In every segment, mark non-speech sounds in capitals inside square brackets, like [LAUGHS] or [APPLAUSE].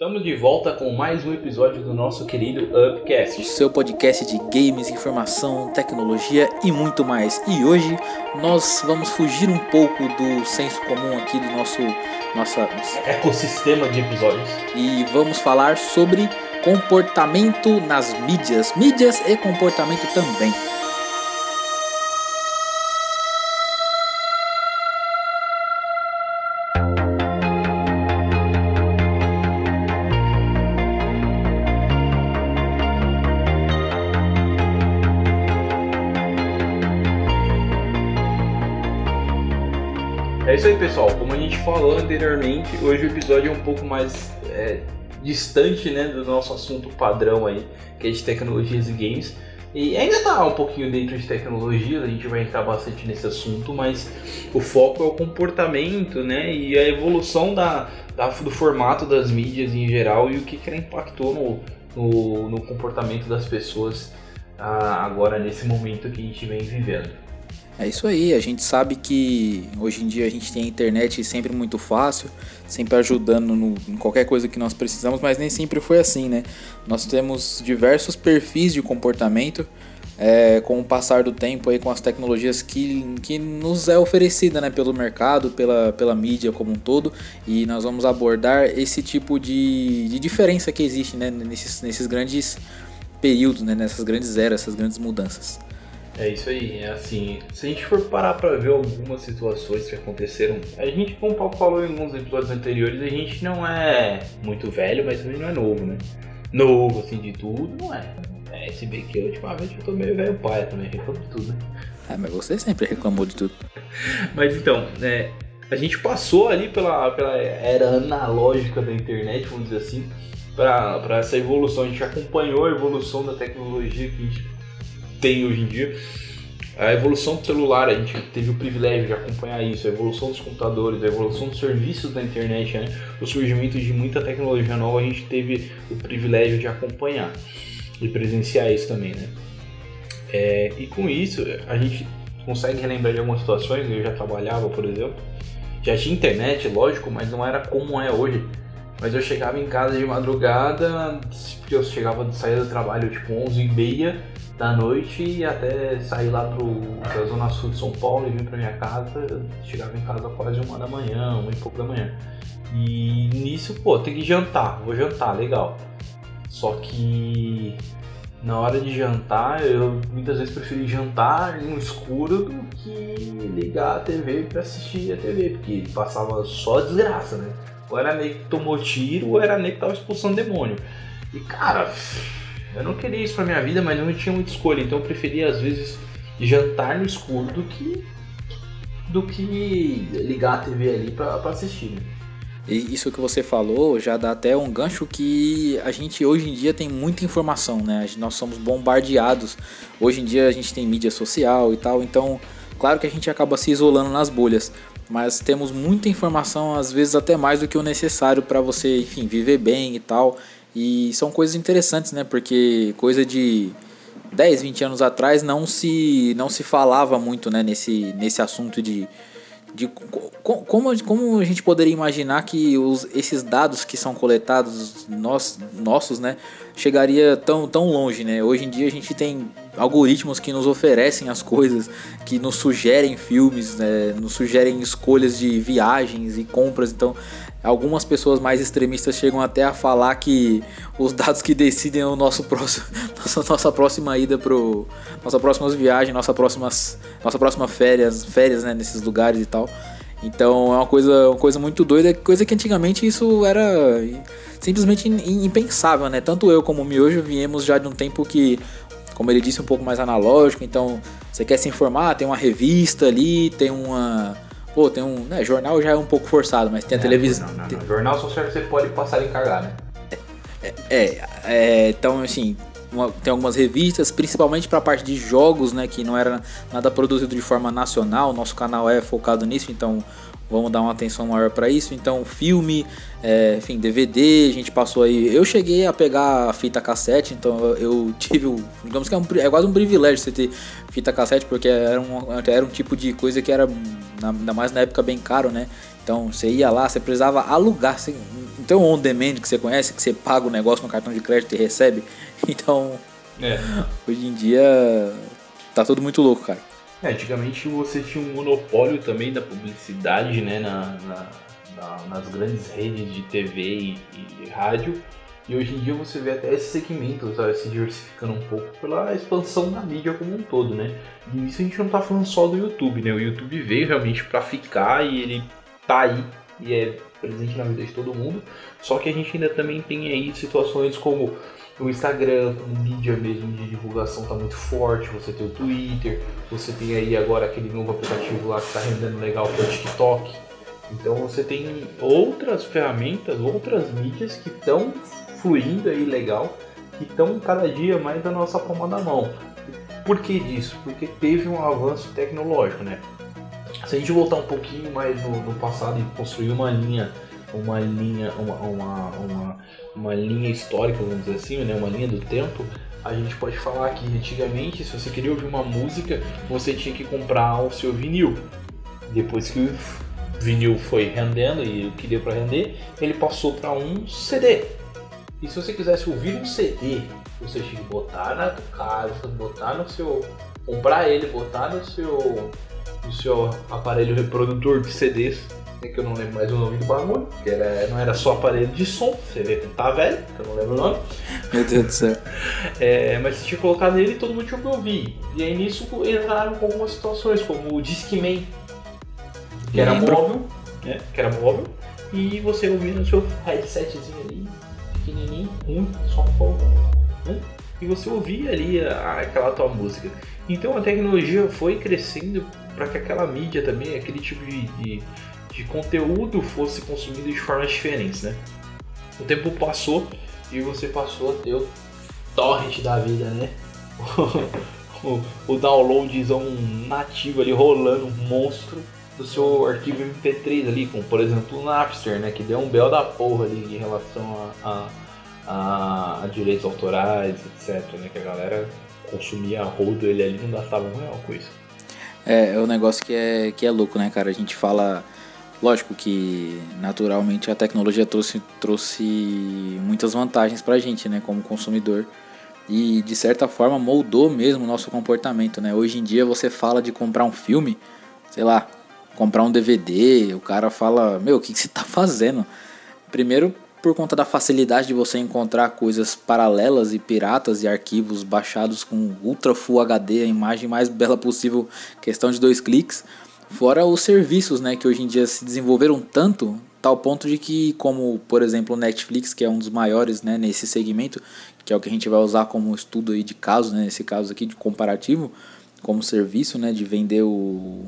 Estamos de volta com mais um episódio do nosso querido Upcast. Seu podcast de games, informação, tecnologia e muito mais. E hoje nós vamos fugir um pouco do senso comum aqui do nosso nossa ecossistema de episódios e vamos falar sobre comportamento nas mídias, mídias e comportamento também. Aí, pessoal. Como a gente falou anteriormente, hoje o episódio é um pouco mais é, distante né, do nosso assunto padrão aí, que é de tecnologias e games. E ainda tá um pouquinho dentro de tecnologia, a gente vai entrar bastante nesse assunto, mas o foco é o comportamento, né? E a evolução da, da do formato das mídias em geral e o que, que ela impactou no, no, no comportamento das pessoas ah, agora nesse momento que a gente vem vivendo. É isso aí, a gente sabe que hoje em dia a gente tem a internet sempre muito fácil, sempre ajudando no, em qualquer coisa que nós precisamos, mas nem sempre foi assim, né? Nós temos diversos perfis de comportamento é, com o passar do tempo aí com as tecnologias que, que nos é oferecida né, pelo mercado, pela, pela mídia como um todo, e nós vamos abordar esse tipo de, de diferença que existe né, nesses, nesses grandes períodos, né, nessas grandes eras, essas grandes mudanças. É isso aí, é assim, se a gente for parar para ver algumas situações que aconteceram, a gente, como o Paulo falou em alguns episódios anteriores, a gente não é muito velho, mas também não é novo, né? Novo, assim, de tudo, não é. É, se bem que ultimamente eu tô meio velho pai também, reclamo de tudo, né? É, mas você sempre reclamou de tudo. [LAUGHS] mas então, é, a gente passou ali pela, pela era analógica da internet, vamos dizer assim, para essa evolução. A gente acompanhou a evolução da tecnologia que a gente tem hoje em dia. A evolução do celular, a gente teve o privilégio de acompanhar isso, a evolução dos computadores, a evolução dos serviços da internet, né? o surgimento de muita tecnologia nova, a gente teve o privilégio de acompanhar e presenciar isso também. Né? É, e com isso, a gente consegue relembrar de algumas situações, eu já trabalhava, por exemplo, já tinha internet, lógico, mas não era como é hoje. Mas eu chegava em casa de madrugada, eu chegava, saía do trabalho tipo 11 e meia, da noite e até sair lá pro, pra Zona Sul de São Paulo e vir pra minha casa, chegava em casa quase uma da manhã, uma e pouco da manhã. E nisso, pô, tem que jantar, vou jantar, legal. Só que na hora de jantar, eu muitas vezes preferi jantar no escuro do que ligar a TV para assistir a TV, porque passava só desgraça, né? Ou era nem que tomou tiro, ou era nem que tava expulsando demônio. E cara, eu não queria isso pra minha vida, mas não tinha muita escolha, então eu preferia às vezes jantar no escuro do que do que ligar a TV ali pra, assistir. Né? E isso que você falou já dá até um gancho que a gente hoje em dia tem muita informação, né? Nós somos bombardeados. Hoje em dia a gente tem mídia social e tal, então claro que a gente acaba se isolando nas bolhas, mas temos muita informação, às vezes até mais do que o necessário para você, enfim, viver bem e tal. E são coisas interessantes, né? Porque coisa de 10, 20 anos atrás não se, não se falava muito né? nesse, nesse assunto de, de como, como a gente poderia imaginar que os, esses dados que são coletados nós, nossos né, chegaria tão, tão longe. Né? Hoje em dia a gente tem algoritmos que nos oferecem as coisas, que nos sugerem filmes, né, nos sugerem escolhas de viagens e compras. Então Algumas pessoas mais extremistas chegam até a falar que os dados que decidem o nosso próximo, [LAUGHS] nossa, nossa próxima ida pro nossa próxima viagem, nossa próximas, nossa próxima férias, férias, né, nesses lugares e tal. Então é uma coisa, uma coisa muito doida, coisa que antigamente isso era simplesmente impensável, né? Tanto eu como o Miojo viemos já de um tempo que, como ele disse, um pouco mais analógico. Então, você quer se informar, tem uma revista ali, tem uma Pô, tem um. Né, jornal já é um pouco forçado, mas tem a é, televisão. Não, não, não. Jornal só serve você pode passar e carregar, né? É, é, é, então assim, uma, tem algumas revistas, principalmente para a parte de jogos, né, que não era nada produzido de forma nacional. Nosso canal é focado nisso, então vamos dar uma atenção maior para isso. Então, filme, é, enfim, DVD, a gente passou aí. Eu cheguei a pegar a fita cassete, então eu tive o. Digamos que é, um, é quase um privilégio você ter fita cassete, porque era um, era um tipo de coisa que era, ainda mais na época, bem caro, né? Então você ia lá, você precisava alugar. Você, não tem um on demand que você conhece, que você paga o negócio no cartão de crédito e recebe. [LAUGHS] Então, é. hoje em dia, tá tudo muito louco, cara. É, antigamente você tinha um monopólio também da publicidade, né, na, na, na, nas grandes redes de TV e, e, rádio. E hoje em dia você vê até esse segmento sabe, se diversificando um pouco pela expansão da mídia como um todo, né? E isso a gente não tá falando só do YouTube, né? O YouTube veio realmente para ficar e ele tá aí e é presente na vida de todo mundo. Só que a gente ainda também tem aí situações como o Instagram, como mídia mesmo de divulgação está muito forte, você tem o Twitter, você tem aí agora aquele novo aplicativo lá que está rendendo legal que é o TikTok. Então você tem outras ferramentas, outras mídias que estão fluindo aí legal, que estão cada dia mais na nossa palma da mão. Por que disso? Porque teve um avanço tecnológico, né? Se a gente voltar um pouquinho mais no, no passado e construir uma linha uma linha, uma, uma, uma, uma, linha histórica, vamos dizer assim, né? uma linha do tempo, a gente pode falar que antigamente, se você queria ouvir uma música, você tinha que comprar o seu vinil. Depois que o vinil foi rendendo e queria para render, ele passou para um CD. E se você quisesse ouvir um CD, você tinha que botar na casa, botar no seu. comprar ele, botar no seu. No seu aparelho reprodutor de CDs é que eu não lembro mais o nome do bagulho, que era, não era só aparelho de som, você vê que tá velho, que eu não lembro o nome. [LAUGHS] Meu Deus do céu. É, mas você tinha que colocar nele e todo mundo tinha que ouvir. E aí nisso entraram com algumas situações, como o Discman, que era Lembro. móvel, né? Que era móvel, e você ouvia no seu headsetzinho ali, pequenininho, ruim, só um pouco, né? E você ouvia ali a, aquela tua música. Então a tecnologia foi crescendo para que aquela mídia também, aquele tipo de, de de conteúdo fosse consumido de formas diferentes, né? O tempo passou e você passou a ter o torrent da vida, né? [LAUGHS] o, o downloadzão nativo ali rolando, um monstro do seu arquivo MP3 ali, com por exemplo o Napster, né? Que deu um bel da porra ali em relação a, a, a, a direitos autorais, etc. Né? Que a galera consumia rodo ele ali não gastava um real com isso. É, é um negócio que é, que é louco, né, cara? A gente fala Lógico que naturalmente a tecnologia trouxe, trouxe muitas vantagens para a gente, né, como consumidor. E de certa forma moldou mesmo o nosso comportamento, né? Hoje em dia você fala de comprar um filme, sei lá, comprar um DVD, o cara fala, meu, o que, que você está fazendo? Primeiro por conta da facilidade de você encontrar coisas paralelas e piratas e arquivos baixados com Ultra Full HD, a imagem mais bela possível, questão de dois cliques. Fora os serviços, né, que hoje em dia se desenvolveram tanto, tal ponto de que, como por exemplo o Netflix, que é um dos maiores né, nesse segmento, que é o que a gente vai usar como estudo aí de caso, né, nesse caso aqui de comparativo, como serviço, né, de vender o,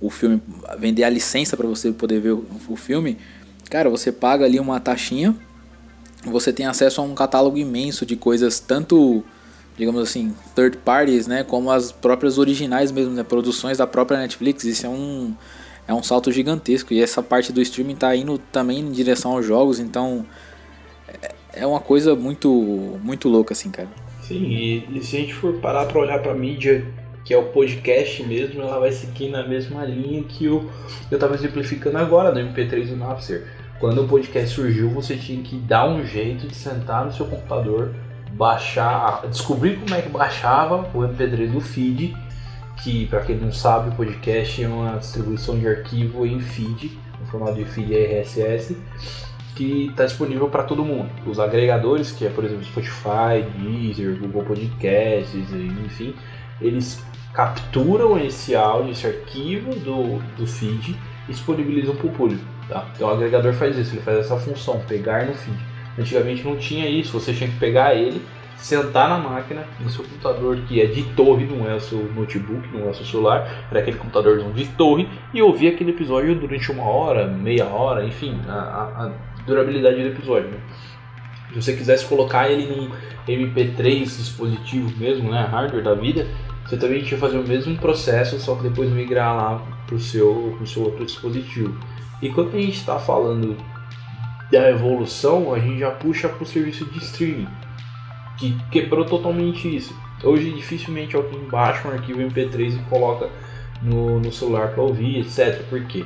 o filme, vender a licença para você poder ver o, o filme, cara, você paga ali uma taxinha, você tem acesso a um catálogo imenso de coisas tanto digamos assim, third parties, né, como as próprias originais mesmo, né, produções da própria Netflix. Isso é um é um salto gigantesco e essa parte do streaming está indo também em direção aos jogos, então é, é uma coisa muito muito louca assim, cara. Sim, e, e se a gente for parar para olhar para mídia que é o podcast mesmo, ela vai seguir na mesma linha que o, eu estava exemplificando agora no MP3 do Napster. Quando o podcast surgiu, você tinha que dar um jeito de sentar no seu computador, baixar, descobrir como é que baixava o MP3 do feed, que para quem não sabe, o podcast é uma distribuição de arquivo em feed, no formato de feed RSS, que está disponível para todo mundo. Os agregadores, que é por exemplo Spotify, Deezer, Google Podcasts, enfim, eles capturam esse áudio, esse arquivo do, do feed e disponibilizam para o público. Tá? Então o agregador faz isso, ele faz essa função, pegar no feed. Antigamente não tinha isso, você tinha que pegar ele, sentar na máquina, no seu computador que é de torre, não é o seu notebook, não é o seu celular, era aquele computadorzão de torre, e ouvir aquele episódio durante uma hora, meia hora, enfim, a, a, a durabilidade do episódio. Né? Se você quisesse colocar ele num MP3 dispositivo mesmo, né, hardware da vida, você também tinha que fazer o mesmo processo, só que depois migrar lá para o seu, seu outro dispositivo. E quando a gente está falando da evolução, a gente já puxa para o serviço de streaming, que quebrou totalmente isso. Hoje dificilmente alguém baixa um arquivo MP3 e coloca no, no celular para ouvir, etc. Por quê?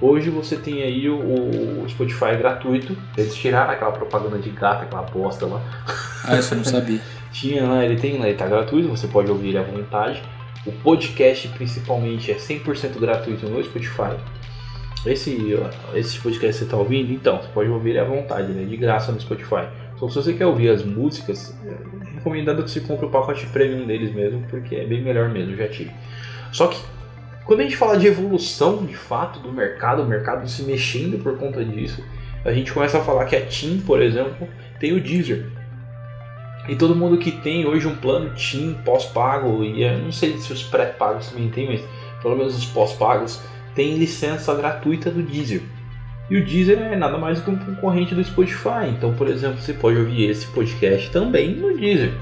Hoje você tem aí o, o, Spotify gratuito. Eles tiraram aquela propaganda de gato, aquela bosta lá. Ah, isso eu não sabia. [LAUGHS] Tinha lá, ele tem lá, ele tá gratuito, você pode ouvir ele à vontade. O podcast principalmente é 100% gratuito no Spotify. Esse, esse podcast que você tá ouvindo, então, você pode ouvir à vontade, né? De graça no Spotify. Só se você quer ouvir as músicas, é recomendado que você compre o pacote premium deles mesmo, porque é bem melhor mesmo, já tive. Só que quando a gente fala de evolução de fato do mercado, o mercado se mexendo por conta disso, a gente começa a falar que a TIM, por exemplo, tem o Deezer. E todo mundo que tem hoje um plano TIM pós-pago, e não sei se os pré-pagos também tem, mas pelo menos os pós-pagos, tem licença gratuita do Deezer. E o Deezer é nada mais do que um concorrente do Spotify. Então, por exemplo, você pode ouvir esse podcast também no Deezer.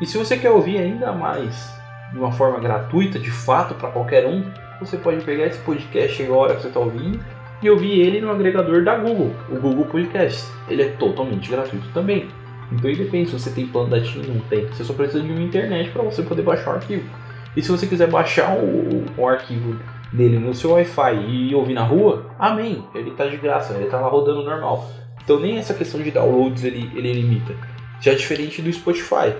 E se você quer ouvir ainda mais de uma forma gratuita, de fato, para qualquer um, você pode pegar esse podcast agora que você está ouvindo e ouvir ele no agregador da Google, o Google Podcast. Ele é totalmente gratuito também. Então independe se você tem plano da TIM ou não tem. Você só precisa de uma internet para você poder baixar o arquivo. E se você quiser baixar o, o arquivo dele no seu Wi-Fi e ouvir na rua, amém. Ele está de graça, ele está lá rodando normal. Então nem essa questão de downloads ele, ele limita. Já é diferente do Spotify.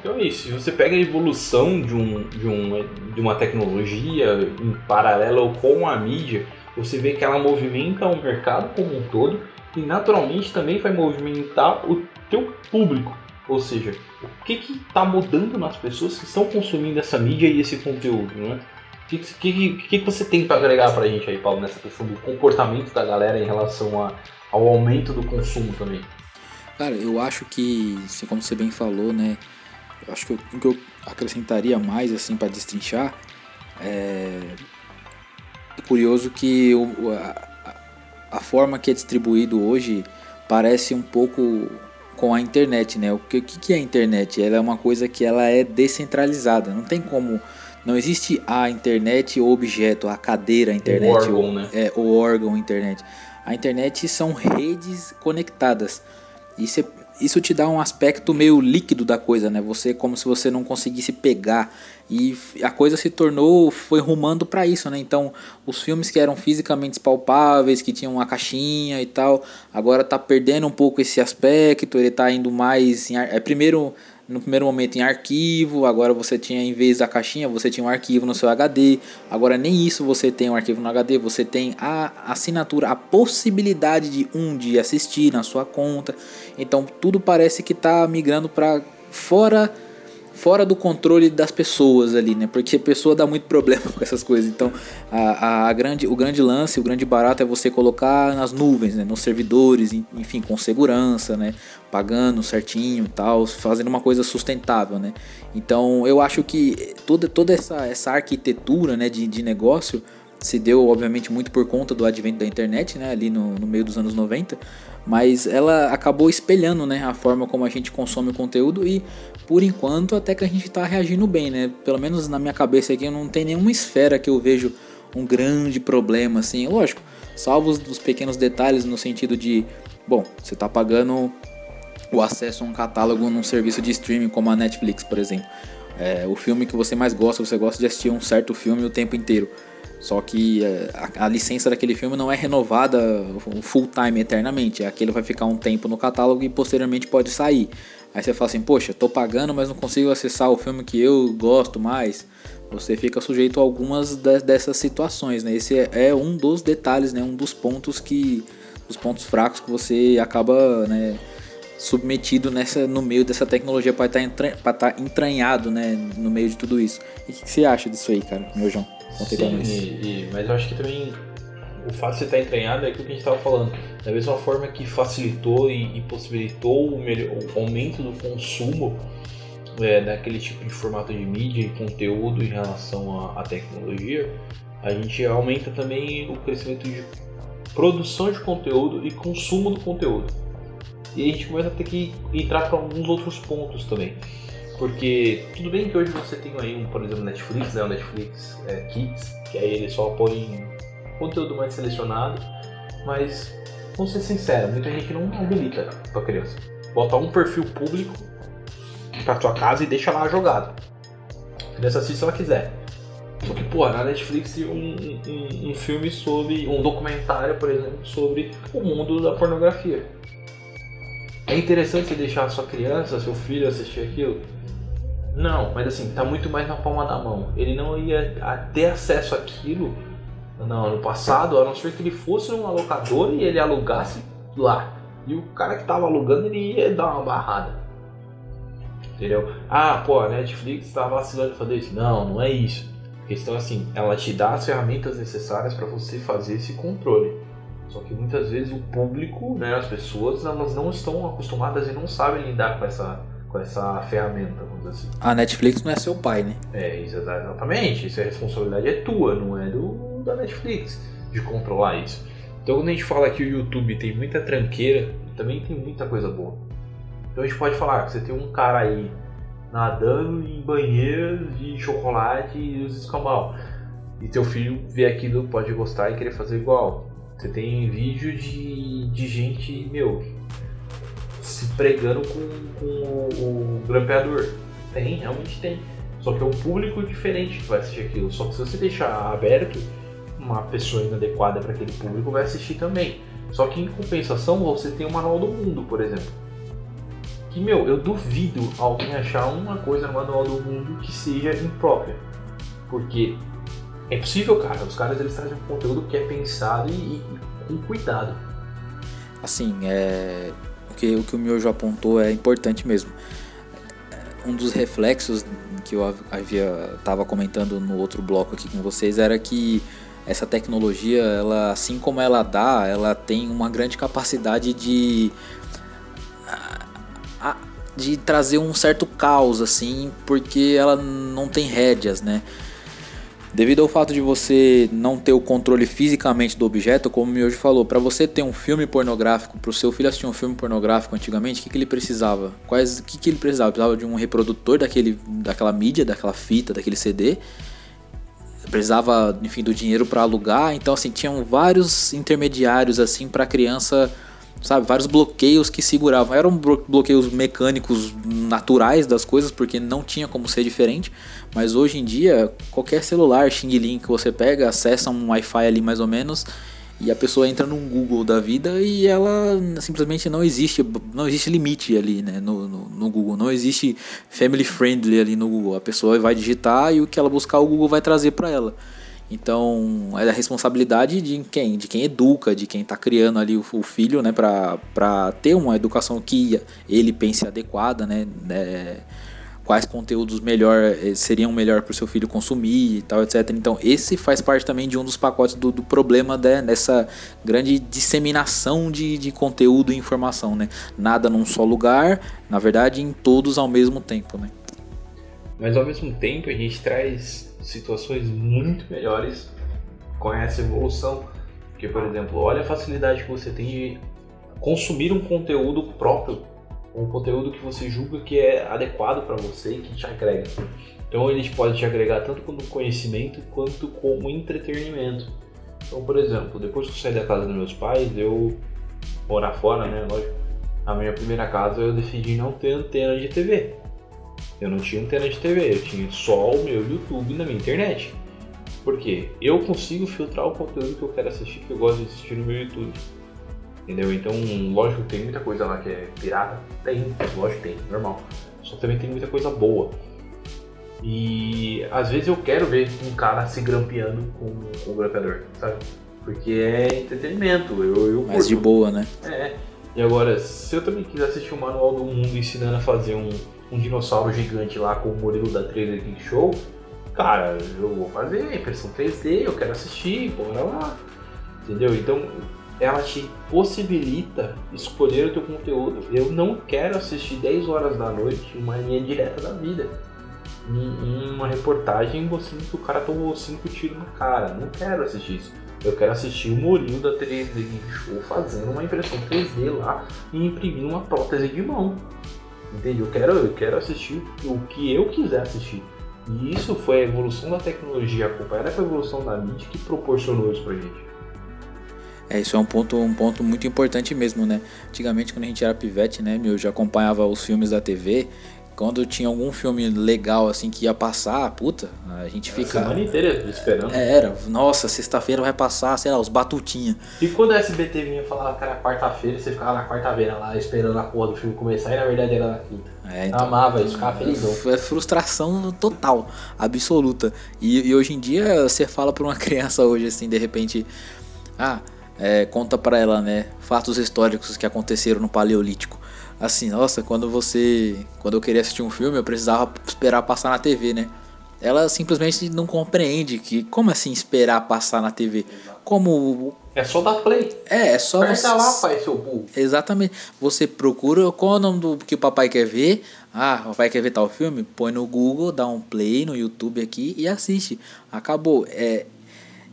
Então é isso. Se você pega a evolução de, um, de, um, de uma tecnologia em paralelo com a mídia, você vê que ela movimenta o mercado como um todo e naturalmente também vai movimentar o teu público. Ou seja, o que está mudando nas pessoas que estão consumindo essa mídia e esse conteúdo, né? O que, que, que, você tem para agregar para a gente aí, Paulo, nessa questão do comportamento da galera em relação a, ao aumento do consumo também? Cara, eu acho que, como você bem falou, né? Eu acho que o que eu acrescentaria mais assim para destrinchar é, é curioso que o, a, a, forma que é distribuído hoje parece um pouco com a internet, né? O que, que é a internet? Ela é uma coisa que ela é descentralizada. Não tem como não existe a internet o objeto, a cadeira a internet, o órgão, o, né? é, o órgão internet. A internet são redes conectadas. E você isso te dá um aspecto meio líquido da coisa, né? Você como se você não conseguisse pegar e a coisa se tornou foi rumando para isso, né? Então, os filmes que eram fisicamente palpáveis, que tinham uma caixinha e tal, agora tá perdendo um pouco esse aspecto, ele tá indo mais em, é primeiro no primeiro momento em arquivo, agora você tinha em vez da caixinha, você tinha um arquivo no seu HD. Agora nem isso você tem um arquivo no HD, você tem a assinatura, a possibilidade de um dia assistir na sua conta. Então tudo parece que está migrando para fora fora do controle das pessoas ali, né? Porque a pessoa dá muito problema [LAUGHS] com essas coisas. Então, a, a, grande, o grande lance, o grande barato é você colocar nas nuvens, né? Nos servidores, enfim, com segurança, né? Pagando certinho, tal, fazendo uma coisa sustentável, né? Então, eu acho que toda, toda essa, essa arquitetura, né, de, de negócio se deu, obviamente, muito por conta do advento da internet, né? Ali no, no meio dos anos 90 mas ela acabou espelhando né, a forma como a gente consome o conteúdo e por enquanto até que a gente está reagindo bem, né? Pelo menos na minha cabeça aqui não tem nenhuma esfera que eu vejo um grande problema assim, lógico, salvo os pequenos detalhes no sentido de, bom, você está pagando o acesso a um catálogo num serviço de streaming como a Netflix, por exemplo. É, o filme que você mais gosta, você gosta de assistir um certo filme o tempo inteiro. Só que é, a, a, licença daquele filme não é renovada full time eternamente. Aquele vai ficar um tempo no catálogo e posteriormente pode sair. Aí você fala assim, poxa, tô pagando, mas não consigo acessar o filme que eu gosto mais. Você fica sujeito a algumas dessas situações, né? Esse é, é, um dos detalhes, né? Um dos pontos que, dos pontos fracos que você acaba, né? submetido nessa no meio dessa tecnologia para estar tá, tá entranhado né no meio de tudo isso e o que, que, você acha disso aí cara meu João Sim, e, e, mas eu acho que também o fato de você estar entranhado é aquilo que a gente estava falando. Da mesma forma que facilitou e, e possibilitou o, melhor, o, aumento do consumo é, daquele tipo de formato de mídia e conteúdo em relação à, à tecnologia, a gente aumenta também o crescimento de produção de conteúdo e consumo do conteúdo. E a gente começa a ter que entrar para alguns outros pontos também. Porque tudo bem que hoje você tem aí, um, por exemplo, Netflix, né? O Netflix é, Kids, que aí ele só põe conteúdo mais selecionado, mas vamos ser sinceros, muita gente não habilita pra criança. Bota um perfil público pra tua casa e deixa lá jogado. A criança assiste se ela quiser. Porque, pô, na Netflix um, um, um filme sobre. um documentário, por exemplo, sobre o mundo da pornografia. É interessante você deixar a sua criança, seu filho assistir aquilo? Não, mas assim, tá muito mais na palma da mão. Ele não ia ter acesso àquilo não, no passado, a não ser que ele fosse um alocador e ele alugasse lá. E o cara que tava alugando, ele ia dar uma barrada. Entendeu? Ah, pô, a Netflix tá vacilando em fazer isso. Não, não é isso. A questão é assim, ela te dá as ferramentas necessárias para você fazer esse controle. Só que muitas vezes o público, né, as pessoas, elas não estão acostumadas e não sabem lidar com essa, com essa ferramenta, vamos dizer assim. A Netflix não é seu pai, né? É, exatamente. Isso é responsabilidade é tua, não é do da Netflix de controlar isso. Então quando a gente fala que o YouTube tem muita tranqueira, também tem muita coisa boa. Então a gente pode falar que você tem um cara aí nadando em banheiros de chocolate e os escambau. E teu filho vê aquilo, pode gostar e querer fazer igual. Você tem vídeo de, de gente, meu, se pregando com, com o, o grampeador. Tem, realmente tem. Só que é um público diferente que vai assistir aquilo. Só que se você deixar aberto, uma pessoa inadequada para aquele público vai assistir também. Só que em compensação você tem o Manual do Mundo, por exemplo. Que, meu, eu duvido alguém achar uma coisa no Manual do Mundo que seja imprópria. Porque é possível, cara. Os caras eles trazem um conteúdo que é pensado e, e com cuidado. Assim, é... o, que, o que o Miojo apontou é importante mesmo. Um dos reflexos que eu havia estava comentando no outro bloco aqui com vocês era que essa tecnologia, ela, assim como ela dá, ela tem uma grande capacidade de de trazer um certo caos assim, porque ela não tem rédeas, né? Devido ao fato de você não ter o controle fisicamente do objeto, como o Miojo falou, para você ter um filme pornográfico, para o seu filho assistir um filme pornográfico antigamente, o que, que ele precisava? Quais, o que, que ele precisava? Precisava de um reprodutor daquele, daquela mídia, daquela fita, daquele CD precisava, enfim, do dinheiro para alugar, então assim, tinham vários intermediários assim para a criança, sabe, vários bloqueios que seguravam. Eram bloqueios mecânicos naturais das coisas, porque não tinha como ser diferente, mas hoje em dia, qualquer celular Xing Ling que você pega, acessa um Wi-Fi ali mais ou menos, e a pessoa entra no Google da vida e ela simplesmente não existe, não existe limite ali, né, no, no, no, Google, não existe family friendly ali no Google. A pessoa vai digitar e o que ela buscar o Google vai trazer para ela. Então é a responsabilidade de quem, de quem educa, de quem está criando ali o, o filho, né, para ter uma educação que ele pense adequada, né, né quais conteúdos melhor eh, seriam melhor para o seu filho consumir e tal, etc. Então, esse faz parte também de um dos pacotes do, do problema né, dessa grande disseminação de, de conteúdo e informação, né? Nada num só lugar, na verdade, em todos ao mesmo tempo, né? Mas ao mesmo tempo, a gente traz situações muito melhores com essa evolução. Porque, por exemplo, olha a facilidade que você tem de consumir um conteúdo próprio um conteúdo que você julga que é adequado para você e que te agrega. Então ele pode te agregar tanto como conhecimento quanto como entretenimento. Então, por exemplo, depois que eu saí da casa dos meus pais, eu morar fora, né, lógico, na minha primeira casa eu decidi não ter antena de TV. Eu não tinha antena de TV, eu tinha só o meu YouTube na minha internet. Por quê? Eu consigo filtrar o conteúdo que eu quero assistir, que eu gosto de assistir no meu YouTube. Entendeu? Então, lógico que tem muita coisa lá que é pirata. Tem, lógico tem, normal. Só também tem muita coisa boa. E às vezes eu quero ver um cara se grampeando com, com o grampeador, sabe? Porque é entretenimento. Eu, eu Mais de boa, né? É. E agora, se eu também quiser assistir o Manual do Mundo ensinando a fazer um, um dinossauro gigante lá com o Murilo da Trailer King Show, cara, eu vou fazer impressão 3D, eu quero assistir, bora lá. Entendeu? Então, ela te possibilita escolher o teu conteúdo. Eu não quero assistir 10 horas da noite uma linha direta da vida. Em uma reportagem mostrando que o cara tomou 5 tiros na cara. Não quero assistir isso. Eu quero assistir o Mourinho da 3D Show fazendo uma impressão 3D lá e imprimindo uma prótese de mão. Entendeu? Eu quero, eu quero assistir o que eu quiser assistir. E isso foi a evolução da tecnologia acompanhada com a evolução da mídia que proporcionou isso pra gente. É, isso é um ponto, um ponto muito importante mesmo, né? Antigamente, quando a gente era pivete, né, meu, eu já acompanhava os filmes da TV. Quando tinha algum filme legal, assim, que ia passar, puta, a gente fica... A semana inteira esperando. É, era, nossa, sexta-feira vai passar, sei lá, os batutinha. E quando a SBT vinha falar que era quarta-feira, você ficava na quarta-feira lá esperando a porra do filme começar e na verdade era na quinta. É, então, Amava isso, ficava felizão. É frustração total, absoluta. E, e hoje em dia você fala pra uma [LAUGHS] criança hoje, assim, de repente, ah é, conta para ela, né, fatos históricos que aconteceram no Paleolítico. Assim, nossa, quando você, quando eu queria assistir um filme, eu precisava esperar passar na TV, né? Ela simplesmente não compreende que como assim esperar passar na TV? Como é só dar play. É, é só Aperta você... lá, pai, seu burro. Exatamente. Você procura qual é o nome do que o papai quer ver. Ah, o papai quer ver tal filme? Põe no Google, dá um play no YouTube aqui e assiste. Acabou. É,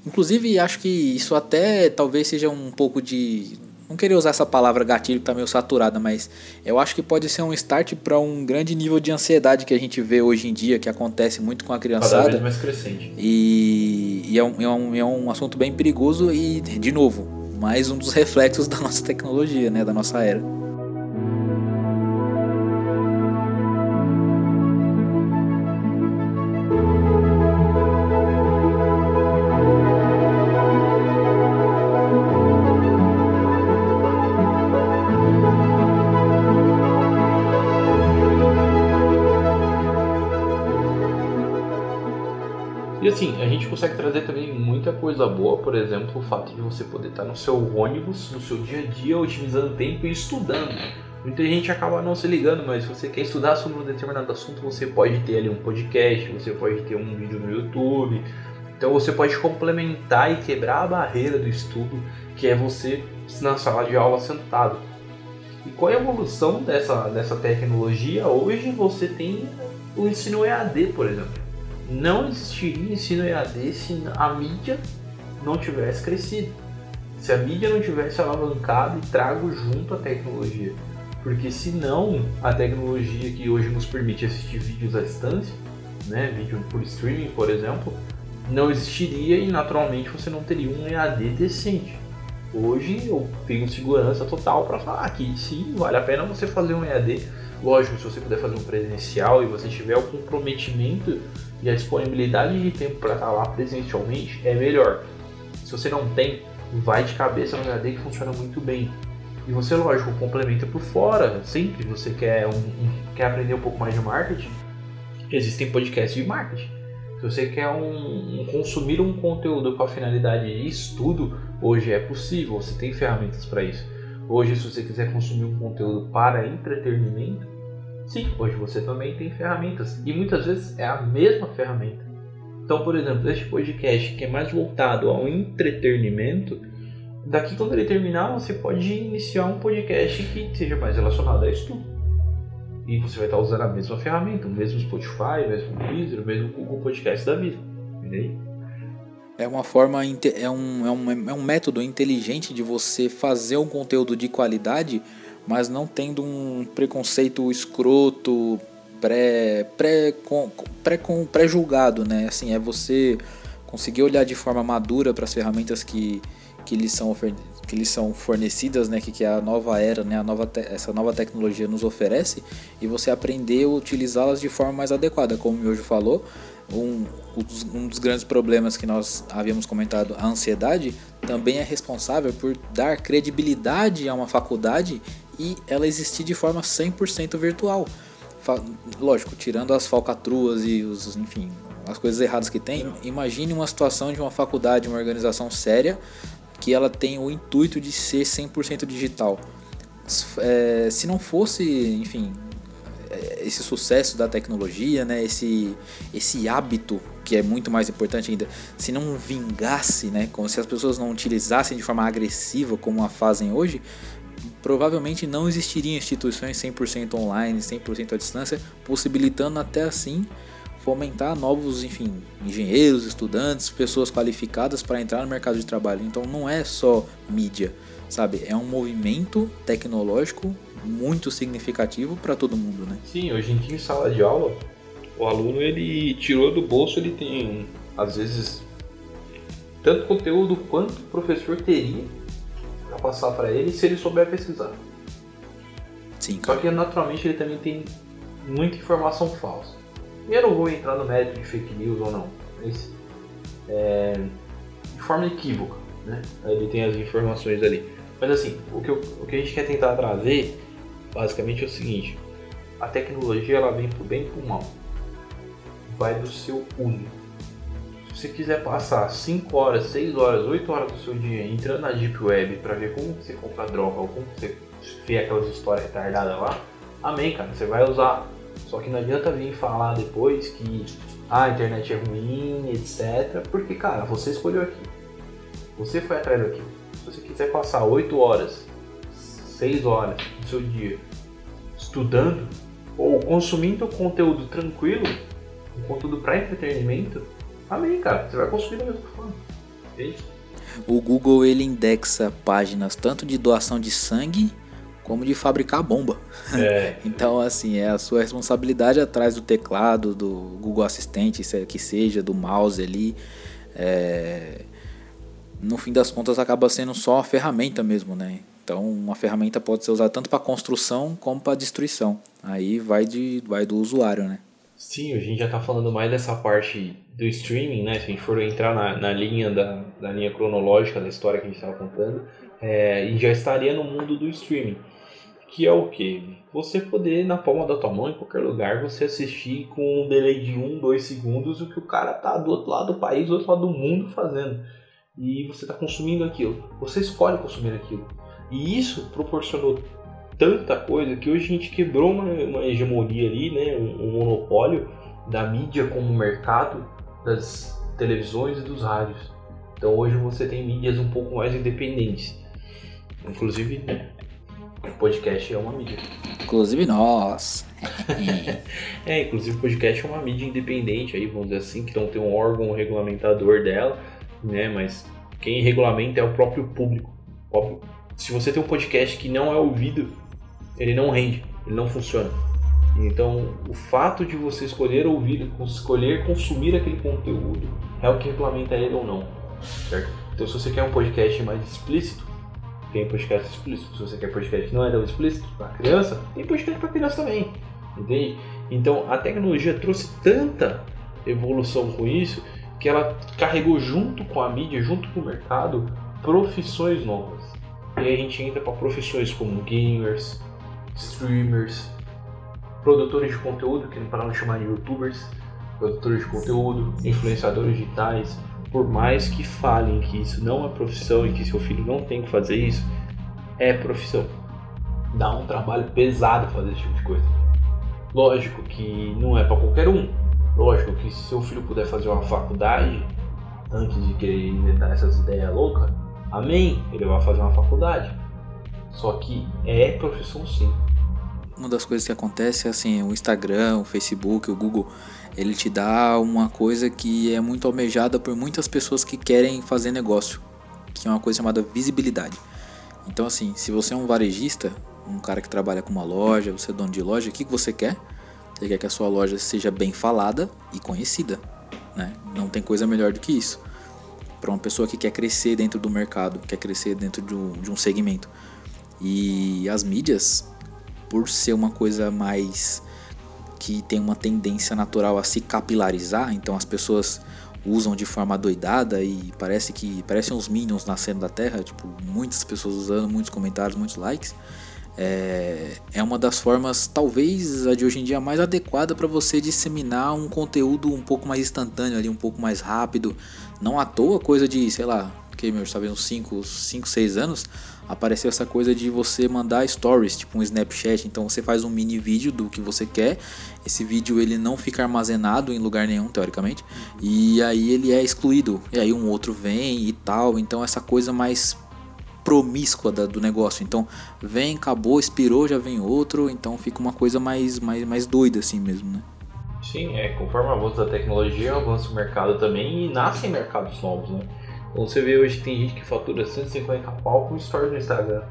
Inclusive, acho que isso até talvez seja um pouco de. Não queria usar essa palavra gatilho que tá meio saturada, mas eu acho que pode ser um start para um grande nível de ansiedade que a gente vê hoje em dia, que acontece muito com a criançada. Cada vez mais crescente. E, e é, um, é, um, é um assunto bem perigoso e, de novo, mais um dos [LAUGHS] reflexos da nossa tecnologia, né, da nossa era. Boa, por exemplo, o fato de você poder estar no seu ônibus, no seu dia a dia, otimizando tempo e estudando. Muita gente acaba não se ligando, mas se você quer estudar sobre um determinado assunto, você pode ter ali um podcast, você pode ter um vídeo no YouTube. Então você pode complementar e quebrar a barreira do estudo, que é você na sala de aula sentado. E qual é a evolução dessa, dessa tecnologia? Hoje você tem o ensino EAD, por exemplo não existiria ensino EAD se a mídia não tivesse crescido. Se a mídia não tivesse alavancado e trago junto a tecnologia. Porque senão a tecnologia que hoje nos permite assistir vídeos à distância, né, vídeo por streaming, por exemplo, não existiria e naturalmente você não teria um EAD decente. Hoje eu tenho segurança total para falar que sim, vale a pena você fazer um EAD. Lógico, se você puder fazer um presencial e você tiver o comprometimento e a disponibilidade de tempo para estar lá presencialmente é melhor. Se você não tem, vai de cabeça no HD que funciona muito bem. E você, lógico, complementa por fora. Sempre você quer, um, um, quer aprender um pouco mais de marketing, existem podcasts de marketing. Se você quer um, um, consumir um conteúdo com a finalidade de estudo, hoje é possível, você tem ferramentas para isso. Hoje, se você quiser consumir um conteúdo para entretenimento, Sim, hoje você também tem ferramentas e muitas vezes é a mesma ferramenta. Então, por exemplo, este podcast que é mais voltado ao entretenimento, daqui quando ele terminar, você pode iniciar um podcast que seja mais relacionado a estudo. E você vai estar usando a mesma ferramenta, o mesmo Spotify, o mesmo Deezer, o mesmo Google Podcast da vida. Entendeu? É uma forma, é um, é, um, é um método inteligente de você fazer um conteúdo de qualidade mas não tendo um preconceito escroto, pré, pré, pré, pré julgado, né? Assim, é você conseguir olhar de forma madura para as ferramentas que, que lhes são que lhes são fornecidas, né, que, que a nova era, né, a nova essa nova tecnologia nos oferece, e você aprender a utilizá-las de forma mais adequada, como o Miojo falou, um, um dos grandes problemas que nós havíamos comentado, a ansiedade, também é responsável por dar credibilidade a uma faculdade e ela existir de forma 100% virtual. Lógico, tirando as falcatruas e os, enfim, as coisas erradas que tem, imagine uma situação de uma faculdade, uma organização séria, que ela tem o intuito de ser 100% digital. É, se não fosse, enfim, é, esse sucesso da tecnologia, né, esse, esse hábito que é muito mais importante ainda, se não vingasse, né, como se as pessoas não utilizassem de forma agressiva como a fazem hoje, provavelmente não existiriam instituições 100% online, 100% à distância, possibilitando até assim fomentar novos, enfim, engenheiros, estudantes, pessoas qualificadas para entrar no mercado de trabalho. Então não é só mídia, sabe? É um movimento tecnológico muito significativo para todo mundo, né? Sim, hoje em dia em sala de aula O aluno ele tirou do bolso, ele tem às vezes tanto conteúdo quanto o professor teria passar para ele se ele souber pesquisar. Sim, Só que naturalmente ele também tem muita informação falsa. E eu não vou entrar no mérito de fake news ou não, mas é, de forma equívoca, né? Ele tem as informações ali. Mas assim, o que, eu, o que a gente quer tentar trazer basicamente é o seguinte: a tecnologia ela vem pro bem e pro mal. Vai do seu uso. Se você quiser passar 5 horas, 6 horas, 8 horas do seu dia entrando na Deep Web para ver como você compra droga ou como você vê aquelas histórias retardadas lá, amém, cara, você vai usar. Só que não adianta vir falar depois que ah, a internet é ruim, etc. Porque, cara, você escolheu aqui. Você foi atrás daquilo. Se você quiser passar 8 horas, 6 horas do seu dia estudando ou consumindo conteúdo tranquilo, um conteúdo para entretenimento, cara. Você vai consumir da mesma forma. Entende? O Google ele indexa páginas tanto de doação de sangue como de fabricar bomba. É. [LAUGHS] Então, assim, é a sua responsabilidade atrás do teclado, do Google Assistente, se- que seja, do mouse ali. É, No fim das contas, acaba sendo só uma ferramenta mesmo, né? Então, uma ferramenta pode ser usada tanto para construção como para destruição. Aí vai, de, vai do usuário, né? Sim, a gente já tá falando mais dessa parte do streaming, né? Se a gente for entrar na, na linha da, da linha cronológica da história que a gente estava contando, é, e já estaria no mundo do streaming. Que é o que? Você poder, na palma da tua mão, em qualquer lugar, você assistir com um delay de 1, 2 segundos o que o cara tá do outro lado do país, do outro lado do mundo fazendo. E você tá consumindo aquilo. Você escolhe consumir aquilo. E isso proporcionou tanta coisa que hoje a gente quebrou uma, uma hegemonia ali, né, um, um monopólio da mídia como mercado das televisões e dos rádios. Então hoje você tem mídias um pouco mais independentes. Inclusive, o podcast é uma mídia. Inclusive nós. [LAUGHS] É, inclusive o podcast é uma mídia independente aí, vamos dizer assim, que não tem um órgão regulamentador dela, né? Mas quem regulamenta é o próprio público. Óbvio, se você tem um podcast que não é ouvido, ele não rende, ele não funciona. Então, o fato de você escolher ouvir, escolher consumir aquele conteúdo é o que regulamenta ele ou não, certo? Então, se você quer um podcast mais explícito, tem podcast explícito. Se você quer podcast não é tão explícito para criança, tem podcast para criança também, entende? Então, a tecnologia trouxe tanta evolução com isso que ela carregou junto com a mídia, junto com o mercado, profissões novas. E aí a gente entra para profissões como gamers, streamers, produtores de conteúdo, que não pararam de chamar de youtubers, produtores de conteúdo, influenciadores digitais. Por mais que falem que isso não é profissão e que seu filho não tem que fazer isso, é profissão. Dá um trabalho pesado fazer esse tipo de coisa. Lógico que não é para qualquer um. Lógico que se seu filho puder fazer uma faculdade antes de querer inventar essas ideias loucas, amém, ele vai fazer uma faculdade. Só que é profissão sim. Uma das coisas que acontece é assim, o Instagram, o Facebook, o Google, ele te dá uma coisa que é muito almejada por muitas pessoas que querem fazer negócio, que é uma coisa chamada visibilidade. Então assim, se você é um varejista, um cara que trabalha com uma loja, você é dono de loja, o que você quer? Você quer que a sua loja seja bem falada e conhecida, né? Não tem coisa melhor do que isso. Para uma pessoa que quer crescer dentro do mercado, quer crescer dentro de um, de um segmento. E as mídias, por ser uma coisa mais que tem uma tendência natural a se capilarizar, então as pessoas usam de forma doidada e parece que parecem uns minions nascendo da terra, tipo, muitas pessoas usando, muitos comentários, muitos likes. É, é uma das formas, talvez a de hoje em dia, mais adequada para você disseminar um conteúdo um pouco mais instantâneo ali, um pouco mais rápido. Não à toa, coisa de, sei lá, que meus talvez uns 5, 5, 6 anos, apareceu essa coisa de você mandar stories, tipo um Snapchat. Então você faz um mini vídeo do que você quer. Esse vídeo ele não fica armazenado em lugar nenhum, teoricamente. E aí ele é excluído. E aí um outro vem e tal. Então essa coisa mais promíscua da, do negócio. Então vem, acabou, expirou, já vem outro. Então fica uma coisa mais, mais, mais doida assim mesmo, né? Sim, é, conforme o avanço da tecnologia, avança o mercado também e nascem mercados novos, né? Você vê hoje que tem gente que fatura 150 pau com stories no Instagram.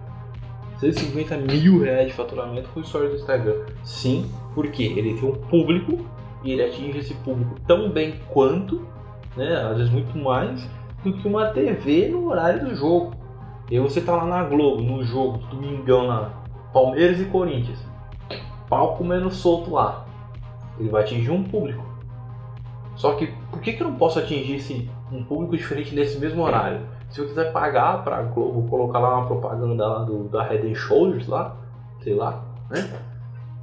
150 mil reais de faturamento com stories no Instagram. Sim, porque ele tem um público e ele atinge esse público tão bem quanto, né, às vezes muito mais, do que uma TV no horário do jogo. E você tá lá na Globo, no jogo, domingão lá, Palmeiras e Corinthians, pau comendo solto lá. Ele vai atingir um público. Só que por que, que eu não posso atingir esse, um público diferente nesse mesmo horário? Se eu quiser pagar pra Globo, colocar lá uma propaganda lá do, da Head Shoulders lá, sei lá, né?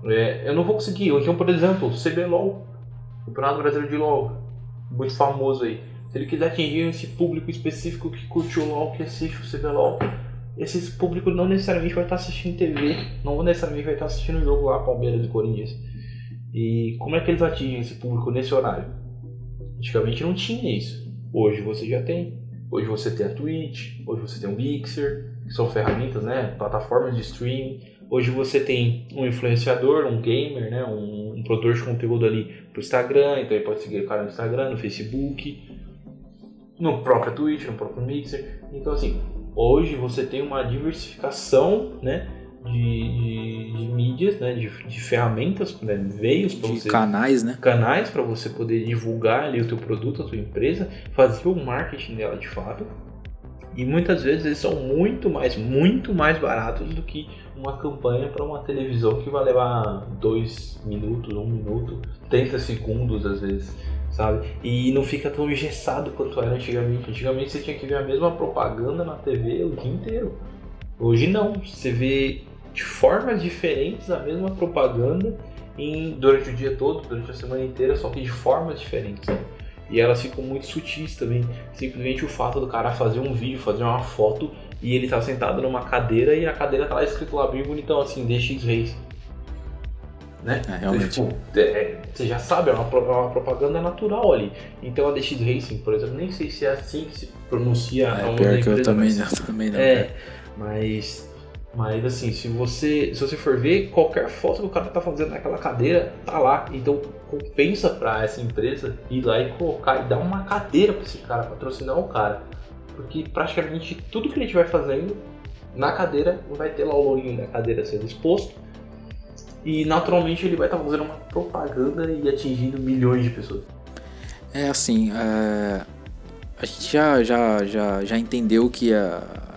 É, eu não vou conseguir. Então, por exemplo, CBLOL, Campeonato Brasileiro de LOL, muito famoso aí. Se ele quiser atingir esse público específico que curte o LOL, que assiste o CBLOL, esse público não necessariamente vai estar assistindo TV, não necessariamente vai estar assistindo o jogo lá, Palmeiras e Corinthians. E como é que eles atingem esse público nesse horário? Antigamente não tinha isso. Hoje você já tem. Hoje você tem a Twitch, hoje você tem o Mixer, que são ferramentas, né, plataformas de streaming. Hoje você tem um influenciador, um gamer, né, um, um produtor de conteúdo ali pro Instagram, então ele pode seguir o cara no Instagram, no Facebook, no próprio Twitch, no próprio Mixer. Então assim, hoje você tem uma diversificação, né, de, de, de mídias, né, de, de ferramentas, né, veios para você, canais, né, canais para você poder divulgar ali o teu produto, a tua empresa, fazer o marketing dela de fato. E muitas vezes eles são muito mais, muito mais baratos do que uma campanha para uma televisão que vai levar dois minutos, um minuto, 30 segundos às vezes, sabe? E não fica tão engessado quanto era antigamente. Antigamente você tinha que ver a mesma propaganda na TV o dia inteiro. Hoje não, você vê de formas diferentes a mesma propaganda em, durante o dia todo, durante a semana inteira, só que de formas diferentes. Né? E elas ficam muito sutis também. Simplesmente o fato do cara fazer um vídeo, fazer uma foto e ele tá sentado numa cadeira e a cadeira tá lá escrito lá bem bonitão assim, DX Race. Né? É, realmente. Tipo, é, você já sabe, é uma, é uma, propaganda natural ali. Então a DX Racing, por exemplo, nem sei se é assim que se pronuncia é, a pior que eu também, mas, eu [LAUGHS] também não. É, é. mas mas assim, se você, se você for ver, qualquer foto que o cara tá fazendo naquela cadeira tá lá. Então compensa para essa empresa ir lá e colocar e dar uma cadeira para esse cara, patrocinar o cara. Porque praticamente tudo que ele estiver fazendo na cadeira vai ter lá o lourinho da cadeira sendo exposto. E naturalmente ele vai estar tá fazendo uma propaganda e atingindo milhões de pessoas. É assim, é... a gente já, já, já, já entendeu que a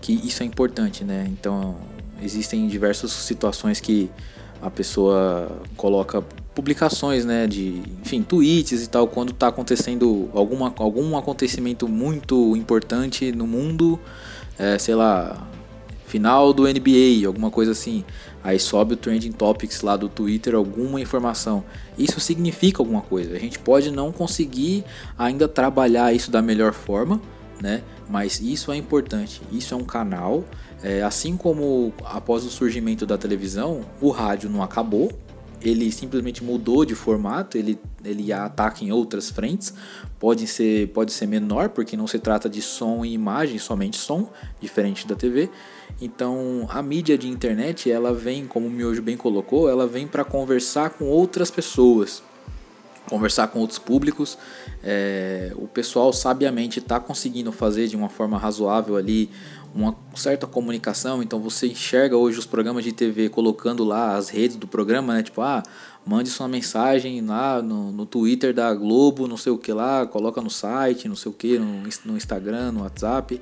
que isso é importante, né? Então, existem diversas situações que a pessoa coloca publicações, né, de, enfim, tweets e tal, quando está acontecendo alguma, algum acontecimento muito importante no mundo, é, sei lá, final do NBA, alguma coisa assim. Aí sobe o trending topics lá do Twitter, alguma informação. Isso significa alguma coisa. A gente pode não conseguir ainda trabalhar isso da melhor forma, né? Mas isso é importante, isso é um canal. É, assim como após o surgimento da televisão, o rádio não acabou, ele simplesmente mudou de formato, ele, ele ataca em outras frentes. Pode ser, pode ser menor, porque não se trata de som e imagem, somente som, diferente da TV. Então, a mídia de internet, ela vem, como o Miojo bem colocou, ela vem para conversar com outras pessoas conversar com outros públicos. É, o pessoal sabiamente está conseguindo fazer de uma forma razoável ali uma certa comunicação. Então você enxerga hoje os programas de TV colocando lá as redes do programa, né? Tipo, ah, mande sua mensagem lá no, no Twitter da Globo, não sei o que lá, coloca no site, não sei o que, no, no Instagram, no WhatsApp.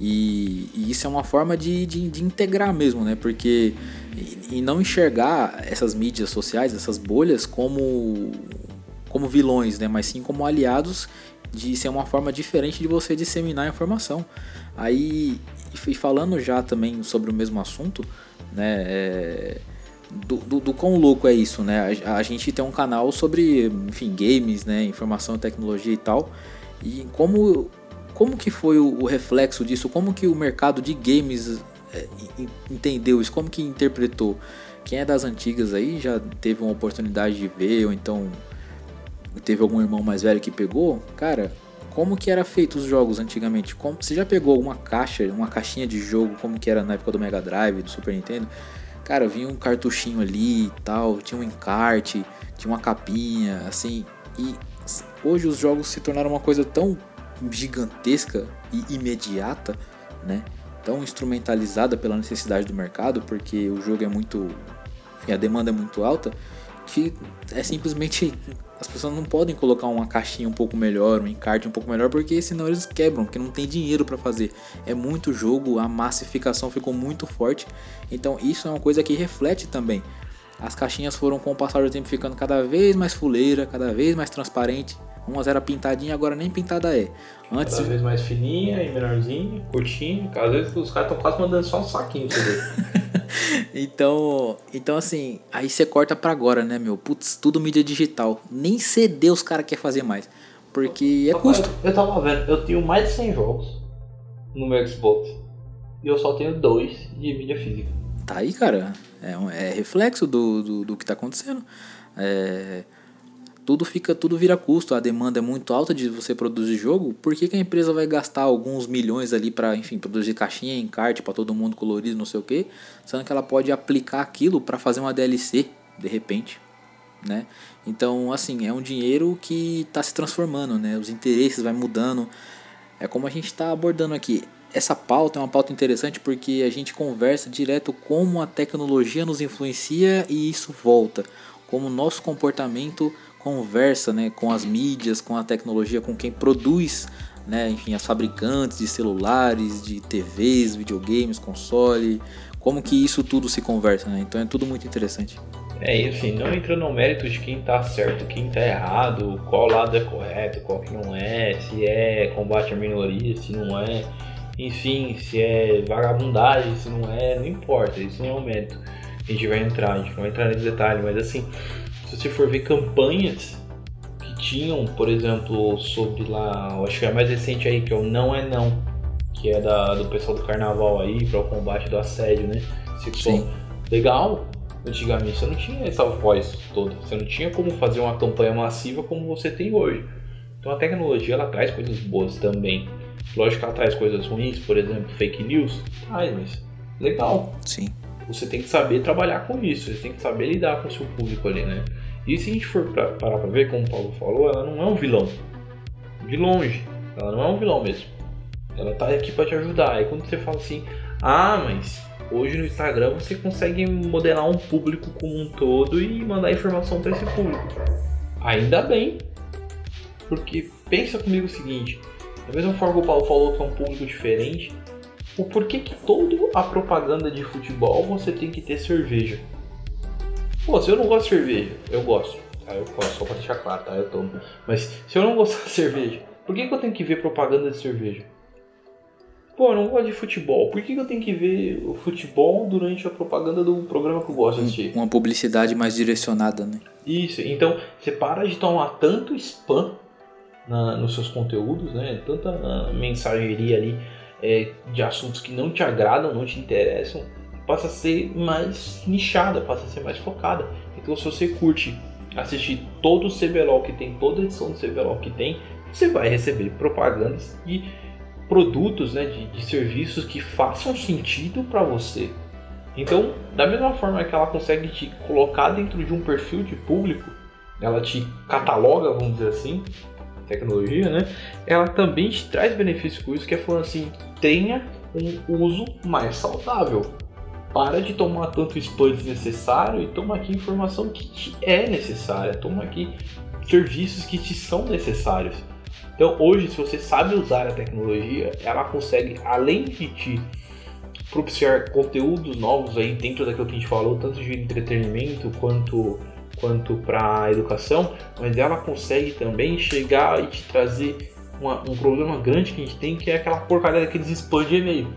E, e, isso é uma forma de, de, de integrar mesmo, né? Porque e, e não enxergar essas mídias sociais, essas bolhas, como como vilões, né? Mas sim como aliados de ser uma forma diferente de você disseminar a informação. Aí, e falando já também sobre o mesmo assunto, né? É, do, do, do, quão louco é isso, né? A, a, gente tem um canal sobre, enfim, games, né? Informação, tecnologia e tal. E como, como que foi o, o reflexo disso? Como que o mercado de games é, entendeu isso? Como que interpretou? Quem é das antigas aí já teve uma oportunidade de ver, ou então teve algum irmão mais velho que pegou, cara, como que era feito os jogos antigamente? Como, você já pegou alguma caixa, uma caixinha de jogo como que era na época do Mega Drive, do Super Nintendo? Cara, vinha um cartuchinho ali e tal, tinha um encarte, tinha uma capinha, assim. E hoje os jogos se tornaram uma coisa tão gigantesca e imediata, né? Tão instrumentalizada pela necessidade do mercado, porque o jogo é muito. Enfim, a demanda é muito alta é simplesmente as pessoas não podem colocar uma caixinha um pouco melhor, um encarte um pouco melhor, porque senão eles quebram, porque não tem dinheiro para fazer. É muito jogo, a massificação ficou muito forte. Então isso é uma coisa que reflete também. As caixinhas foram com o passar do tempo ficando cada vez mais fuleira, cada vez mais transparente. Umas era pintadinha, agora nem pintada é. Antes... Cada vez mais fininha e menorzinha, curtinha. Às vezes os caras estão quase mandando só um saquinho [LAUGHS] então, então assim, aí você corta pra agora, né, meu? Putz, tudo mídia digital. Nem CD os caras querem fazer mais. Porque é custo. Eu, eu tava vendo, eu tenho mais de 100 jogos no meu Xbox. E eu só tenho dois de mídia física. Tá aí, cara. É, é reflexo do, do, do que tá acontecendo. É, tudo fica tudo vira custo, a demanda é muito alta de você produzir jogo, por que, que a empresa vai gastar alguns milhões ali para, enfim, produzir caixinha, encarte para todo mundo colorido, não sei o que, sendo que ela pode aplicar aquilo para fazer uma DLC, de repente, né? Então, assim, é um dinheiro que está se transformando, né? Os interesses vai mudando. É como a gente está abordando aqui. Essa pauta é uma pauta interessante porque a gente conversa direto como a tecnologia nos influencia e isso volta, como o nosso comportamento conversa né, com as mídias, com a tecnologia, com quem produz, né, enfim, as fabricantes de celulares, de TVs, videogames, console, como que isso tudo se conversa, né? Então é tudo muito interessante. É, assim, não entra no mérito de quem tá certo, quem tá errado, qual lado é correto, qual que não é, se é combate à minoria, se não é, enfim, se é vagabundagem, se não é, não importa, isso não é o mérito. A gente vai entrar, a gente vai entrar nesse detalhe, mas assim, se você for ver campanhas que tinham, por exemplo, sobre lá, eu acho que é a mais recente aí, que é o Não é Não, que é da, do pessoal do carnaval aí, para o combate do assédio, né? Sexual. Sim. Legal, antigamente você não tinha essa voz toda, você não tinha como fazer uma campanha massiva como você tem hoje. Então a tecnologia ela traz coisas boas também. Lógico que ela traz coisas ruins, por exemplo, fake news, traz, mas legal. Sim. Você tem que saber trabalhar com isso, você tem que saber lidar com o seu público ali, né? E se a gente for pra, parar pra ver, como o Paulo falou, ela não é um vilão. De longe. Ela não é um vilão mesmo. Ela tá aqui para te ajudar. Aí quando você fala assim, ah, mas hoje no Instagram você consegue modelar um público como um todo e mandar informação para esse público. Ainda bem. Porque pensa comigo o seguinte, da mesma forma que o Paulo falou que é um público diferente, o porquê que toda a propaganda de futebol você tem que ter cerveja? Pô, se eu não gosto de cerveja, eu gosto. Tá? Eu gosto, só pra deixar claro, tá? Eu tomo. Mas se eu não gostar de cerveja, por que, que eu tenho que ver propaganda de cerveja? Pô, eu não gosto de futebol. Por que, que eu tenho que ver o futebol durante a propaganda do programa que eu gosto de assistir? Uma publicidade mais direcionada, né? Isso, então você para de tomar tanto spam na, nos seus conteúdos, né? Tanta ah, mensageria ali é, de assuntos que não te agradam, não te interessam passa a ser mais nichada, passa a ser mais focada. Então, se você curte assistir todo o CBLOL que tem, toda a edição do CBLOL que tem, você vai receber propagandas de produtos, né, de, de serviços que façam sentido para você. Então, da mesma forma que ela consegue te colocar dentro de um perfil de público, ela te cataloga, vamos dizer assim, tecnologia, né? Ela também te traz benefícios com isso, que é falando assim, tenha um uso mais saudável para de tomar tanto spam desnecessário e toma aqui informação que te é necessária, toma aqui serviços que te são necessários. Então hoje, se você sabe usar a tecnologia, ela consegue, além de te propiciar conteúdos novos aí dentro daquilo que a gente falou, tanto de entretenimento quanto quanto para educação, mas ela consegue também chegar e te trazer uma, um problema grande que a gente tem, que é aquela porcaria daqueles spam de e-mail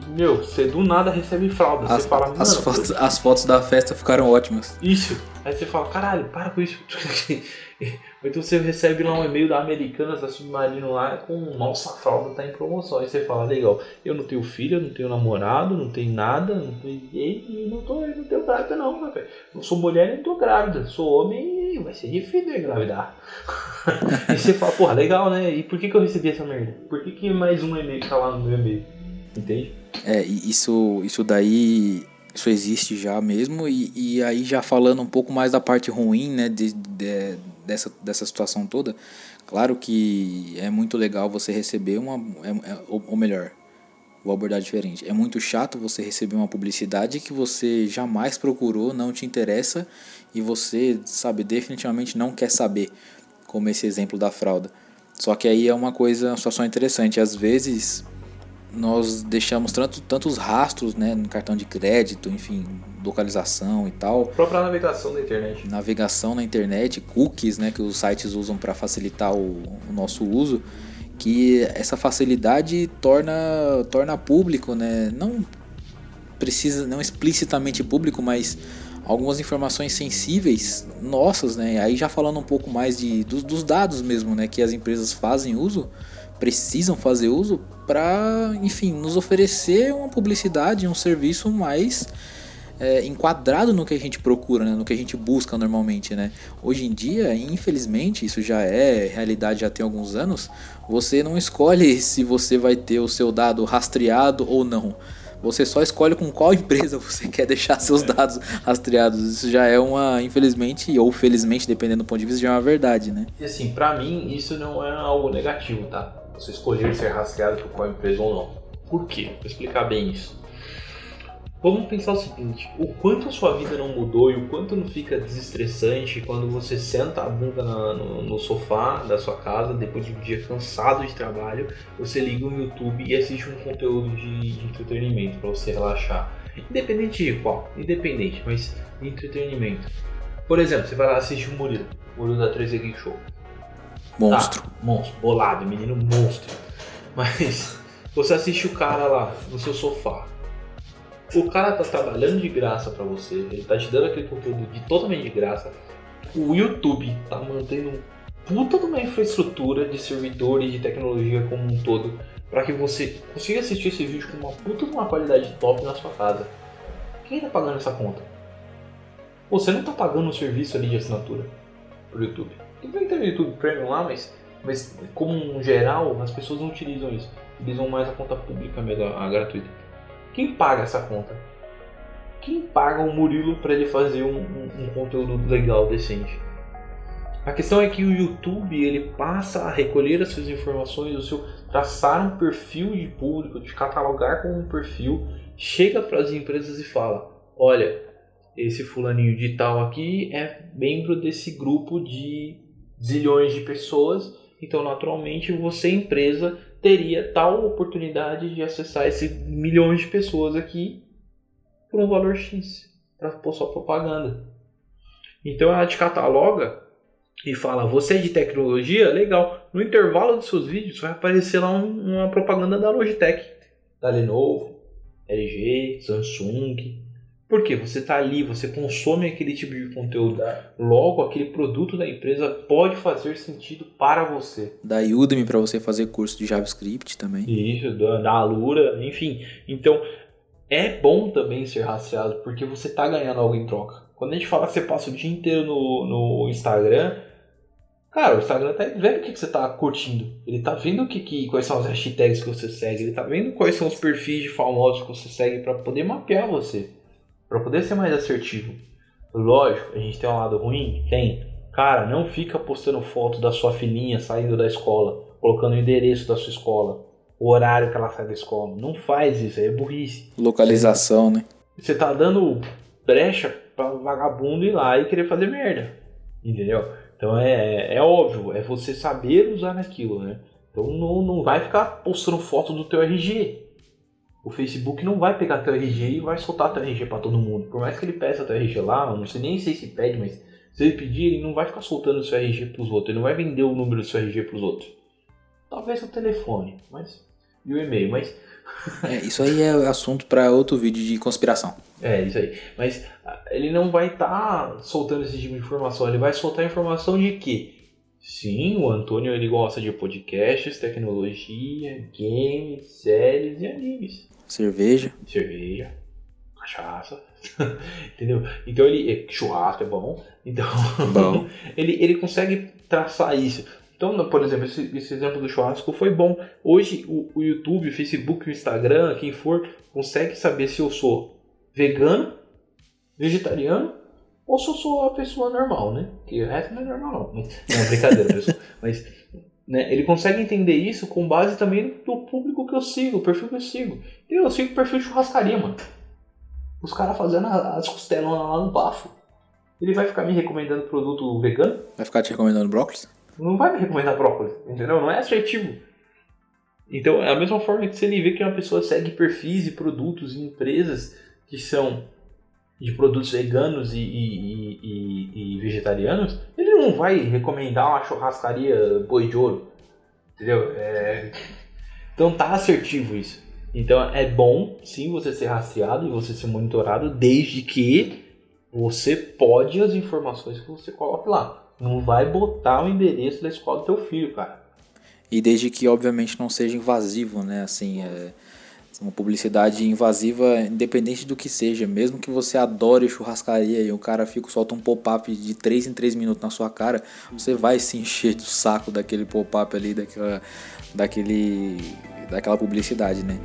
que, meu, você do nada recebe fralda. As, você fala, as, fotos, as fotos da festa ficaram ótimas. Isso. Aí você fala, caralho, para com isso. [LAUGHS] então você recebe lá um e-mail da Americanas, da Submarino lá, com nossa, a fralda tá em promoção. Aí você fala, legal, eu não tenho filho, não tenho namorado, não tenho nada, não tenho e não, tô, não tenho grávida não, meu velho. Não sou mulher nem tô grávida. Sou homem e vai ser difícil engravidar. [LAUGHS] e você fala, porra, legal, né? E por que, que eu recebi essa merda? Por que, que mais um e-mail tá lá no meu e-mail? Entende? É, isso, isso daí isso existe já mesmo e, e aí já falando um pouco mais da parte ruim né de, de, dessa, dessa situação toda claro que é muito legal você receber uma é, é, ou melhor Vou abordar diferente. É muito chato você receber uma publicidade que você jamais procurou, não te interessa e você, sabe, definitivamente não quer saber, como esse exemplo da fralda. Só que aí é uma coisa, uma situação interessante. Às vezes nós deixamos tanto, tantos rastros né, no cartão de crédito, enfim, localização e tal. A própria navegação da internet. Navegação na internet, cookies né, que os sites usam para facilitar o, o nosso uso que essa facilidade torna, torna público, né? Não precisa, não explicitamente público, mas algumas informações sensíveis nossas, né? Aí já falando um pouco mais de, dos, dos dados mesmo, né? Que as empresas fazem uso, precisam fazer uso para, enfim, nos oferecer uma publicidade, um serviço mais é, enquadrado no que a gente procura, né? no que a gente busca normalmente. Né? Hoje em dia, infelizmente, isso já é realidade já tem alguns anos, você não escolhe [LAUGHS] se você vai ter o seu dado rastreado ou não. Você só escolhe com qual [LAUGHS] empresa você quer deixar seus é. dados rastreados. Isso já é uma, infelizmente, ou felizmente, dependendo do ponto de vista, já é uma verdade, né? E assim, para mim, isso não é algo negativo, tá? Você escolher ser rastreado por qual empresa ou não. Por quê? Vou explicar bem isso. Vamos pensar o seguinte: o quanto a sua vida não mudou e o quanto não fica desestressante quando você senta a bunda na, no, no, sofá da sua casa depois de um dia cansado de trabalho, você liga o YouTube e assiste um conteúdo de, de entretenimento para você relaxar. Independente de qual, independente, mas entretenimento. Por exemplo, você vai lá assistir o Murilo, o Murilo da 3 Geek Show. Monstro. Tá, monstro, bolado, menino monstro. Mas você assiste o cara lá no seu sofá o cara tá trabalhando de graça para você, ele tá te dando aquele conteúdo de totalmente de graça. O YouTube tá mantendo puta de uma infraestrutura de servidores de tecnologia como um todo para que você consiga assistir esse vídeo com uma puta de uma qualidade top na sua casa. Quem tá pagando essa conta? Você não tá pagando um serviço ali de assinatura pro YouTube. Tem que ter YouTube Premium lá, mas, mas como um geral, as pessoas não utilizam isso. Utilizam mais a conta pública mesmo, a gratuita. Quem paga essa conta? Quem paga o Murilo para ele fazer um, um, um, conteúdo legal, decente? A questão é que o YouTube ele passa a recolher as suas informações, o seu traçar um perfil de público, de catalogar com um perfil, chega para as empresas e fala: olha, esse fulaninho de tal aqui é membro desse grupo de zilhões de pessoas, então naturalmente você empresa teria tal oportunidade de acessar esses milhões de pessoas aqui por um valor X para pôr sua propaganda. Então ela te cataloga e fala: você é de tecnologia? Legal. No intervalo dos seus vídeos vai aparecer lá uma propaganda da Logitech, da Lenovo, LG, Samsung, porque você está ali, você consome aquele tipo de conteúdo. Logo, aquele produto da empresa pode fazer sentido para você. Da Udemy para você fazer curso de JavaScript também. Isso, da, da Alura, enfim. Então, é bom também ser rastreado porque você está ganhando algo em troca. Quando a gente fala que você passa o dia inteiro no, no Instagram, cara, o Instagram tá vendo o que, que você está curtindo. Ele tá vendo o que, que, quais são as hashtags que você segue. Ele tá vendo quais são os perfis de famosos que você segue para poder mapear você para poder ser mais assertivo. Lógico, a gente tem um lado ruim? Tem. Cara, não fica postando foto da sua filhinha saindo da escola, colocando o endereço da sua escola, o horário que ela sai da escola. Não faz isso, é burrice. Localização, né? Você tá dando brecha para vagabundo ir lá e querer fazer merda. Entendeu? Então é, é óbvio, é você saber usar aquilo, né? Então não, não vai ficar postando foto do teu RG o Facebook não vai pegar teu RG e vai soltar teu RG para todo mundo. Por mais que ele peça teu RG lá, não sei nem sei se pede, mas se ele pedir, ele não vai ficar soltando o seu RG pros outros, ele não vai vender o número do seu RG pros outros. Talvez o telefone, mas e o e-mail, mas é, isso aí é assunto para outro vídeo de conspiração. É, isso aí. Mas ah, ele não vai estar tá soltando esse tipo de informação, ele vai soltar informação de que Sim, o Antônio ele gosta de podcasts, tecnologia, games, séries e animes. Cerveja. Cerveja. Cachaça. [LAUGHS] Entendeu? Então ele. É, churrasco é bom. Então. [LAUGHS] Bom. ele, ele consegue traçar isso. Então, por exemplo, esse, esse, exemplo do churrasco foi bom. Hoje o, o YouTube, o Facebook, o Instagram, quem for, consegue saber se eu sou vegano, vegetariano ou se eu sou a pessoa normal, né? Que o resto não é normal, não. Mas, não, brincadeira, pessoal. [LAUGHS] Mas Né? Ele consegue entender isso com base também do público que eu sigo, o perfil que eu sigo. Eu sigo o perfil de churrascaria, mano. Os caras fazendo as costelonas lá no bafo. Ele vai ficar me recomendando produto vegano? Vai ficar te recomendando brócolis? Não vai me recomendar brócolis, entendeu? Não é assertivo. Então, é a mesma forma que você vê que uma pessoa segue perfis e produtos e empresas que são de produtos veganos e, e, e, e, vegetarianos, ele não vai recomendar uma churrascaria boi de ouro. Entendeu? É... Então tá assertivo isso. Então é bom sim você ser rastreado e você ser monitorado desde que você pode as informações que você coloque lá. Não vai botar o endereço da escola do teu filho, cara. E desde que obviamente não seja invasivo, né? Assim, é uma publicidade invasiva, independente do que seja, mesmo que você adore churrascaria e o cara fica solta um pop-up de 3 em 3 minutos na sua cara, você vai se encher do saco daquele pop-up ali, daquela, daquele, daquela publicidade, né?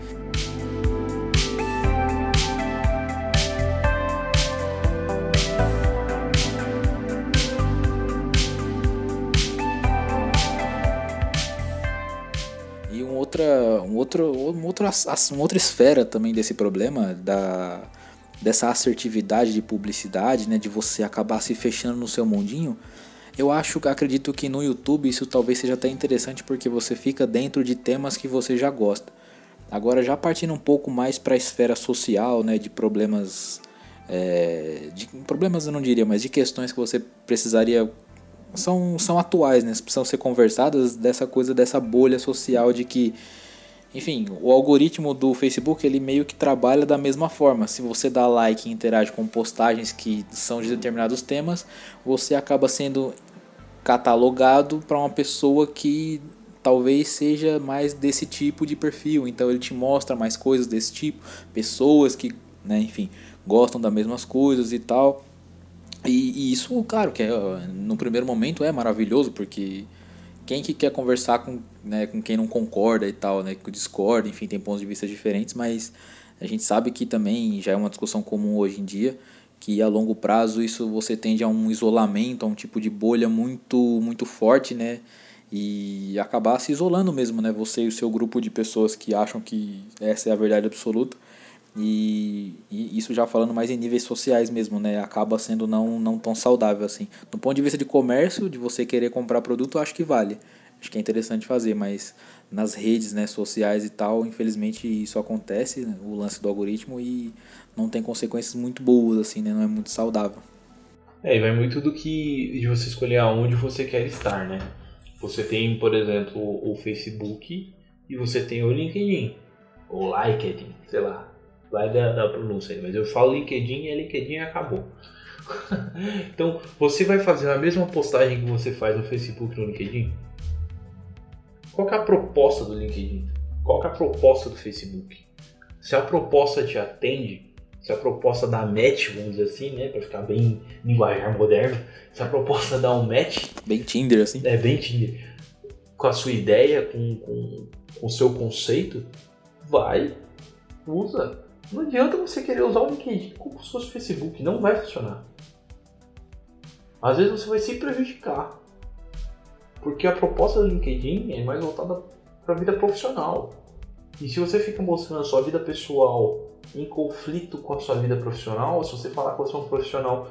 outra, um outro, um outro, uma outra esfera também desse problema da, dessa assertividade de publicidade, né, de você acabar se fechando no seu mundinho. Eu acho, acredito que no YouTube isso talvez seja até interessante porque você fica dentro de temas que você já gosta. Agora já partindo um pouco mais para a esfera social, né, de problemas, é, de problemas eu não diria, mas de questões que você precisaria são, são atuais, né? Precisam ser conversadas dessa coisa, dessa bolha social de que, enfim, o algoritmo do Facebook ele meio que trabalha da mesma forma. Se você dá like e interage com postagens que são de determinados temas, você acaba sendo catalogado para uma pessoa que talvez seja mais desse tipo de perfil. Então ele te mostra mais coisas desse tipo, pessoas que, né, enfim, gostam das mesmas coisas e tal. E, e, isso, claro, que é, no primeiro momento é maravilhoso, porque quem que quer conversar com, né, com quem não concorda e tal, né, que discorda, enfim, tem pontos de vista diferentes, mas a gente sabe que também já é uma discussão comum hoje em dia, que a longo prazo isso você tende a um isolamento, a um tipo de bolha muito muito forte, né? E acabar se isolando mesmo, né? Você e o seu grupo de pessoas que acham que essa é a verdade absoluta e, e, isso já falando mais em níveis sociais mesmo, né? Acaba sendo não, não tão saudável assim. Do ponto de vista de comércio, de você querer comprar produto, acho que vale. Acho que é interessante fazer, mas nas redes né, sociais e tal, infelizmente isso acontece, né? o lance do algoritmo, e não tem consequências muito boas, assim, né? Não é muito saudável. É, e vai muito do que de você escolher aonde você quer estar, né? Você tem, por exemplo, o Facebook e você tem o LinkedIn, ou LinkedIn, sei lá vai da, da pronúncia aí, mas eu falo LinkedIn e é LinkedIn e acabou. [LAUGHS] então, você vai fazer a mesma postagem que você faz no Facebook e no LinkedIn? Qual é a proposta do LinkedIn? Qual é a proposta do Facebook? Se a proposta te atende, se a proposta dá match, vamos dizer assim, né, para ficar bem linguajar moderno, se a proposta dá um match, bem Tinder assim, é bem Tinder, com a sua ideia, com, com, com o seu conceito, vai, usa, não adianta você querer usar o LinkedIn como se fosse o Facebook, não vai funcionar. Às vezes você vai se prejudicar. Porque a proposta do LinkedIn é mais voltada para a vida profissional. E se você fica mostrando a sua vida pessoal em conflito com a sua vida profissional, se você falar que você é um profissional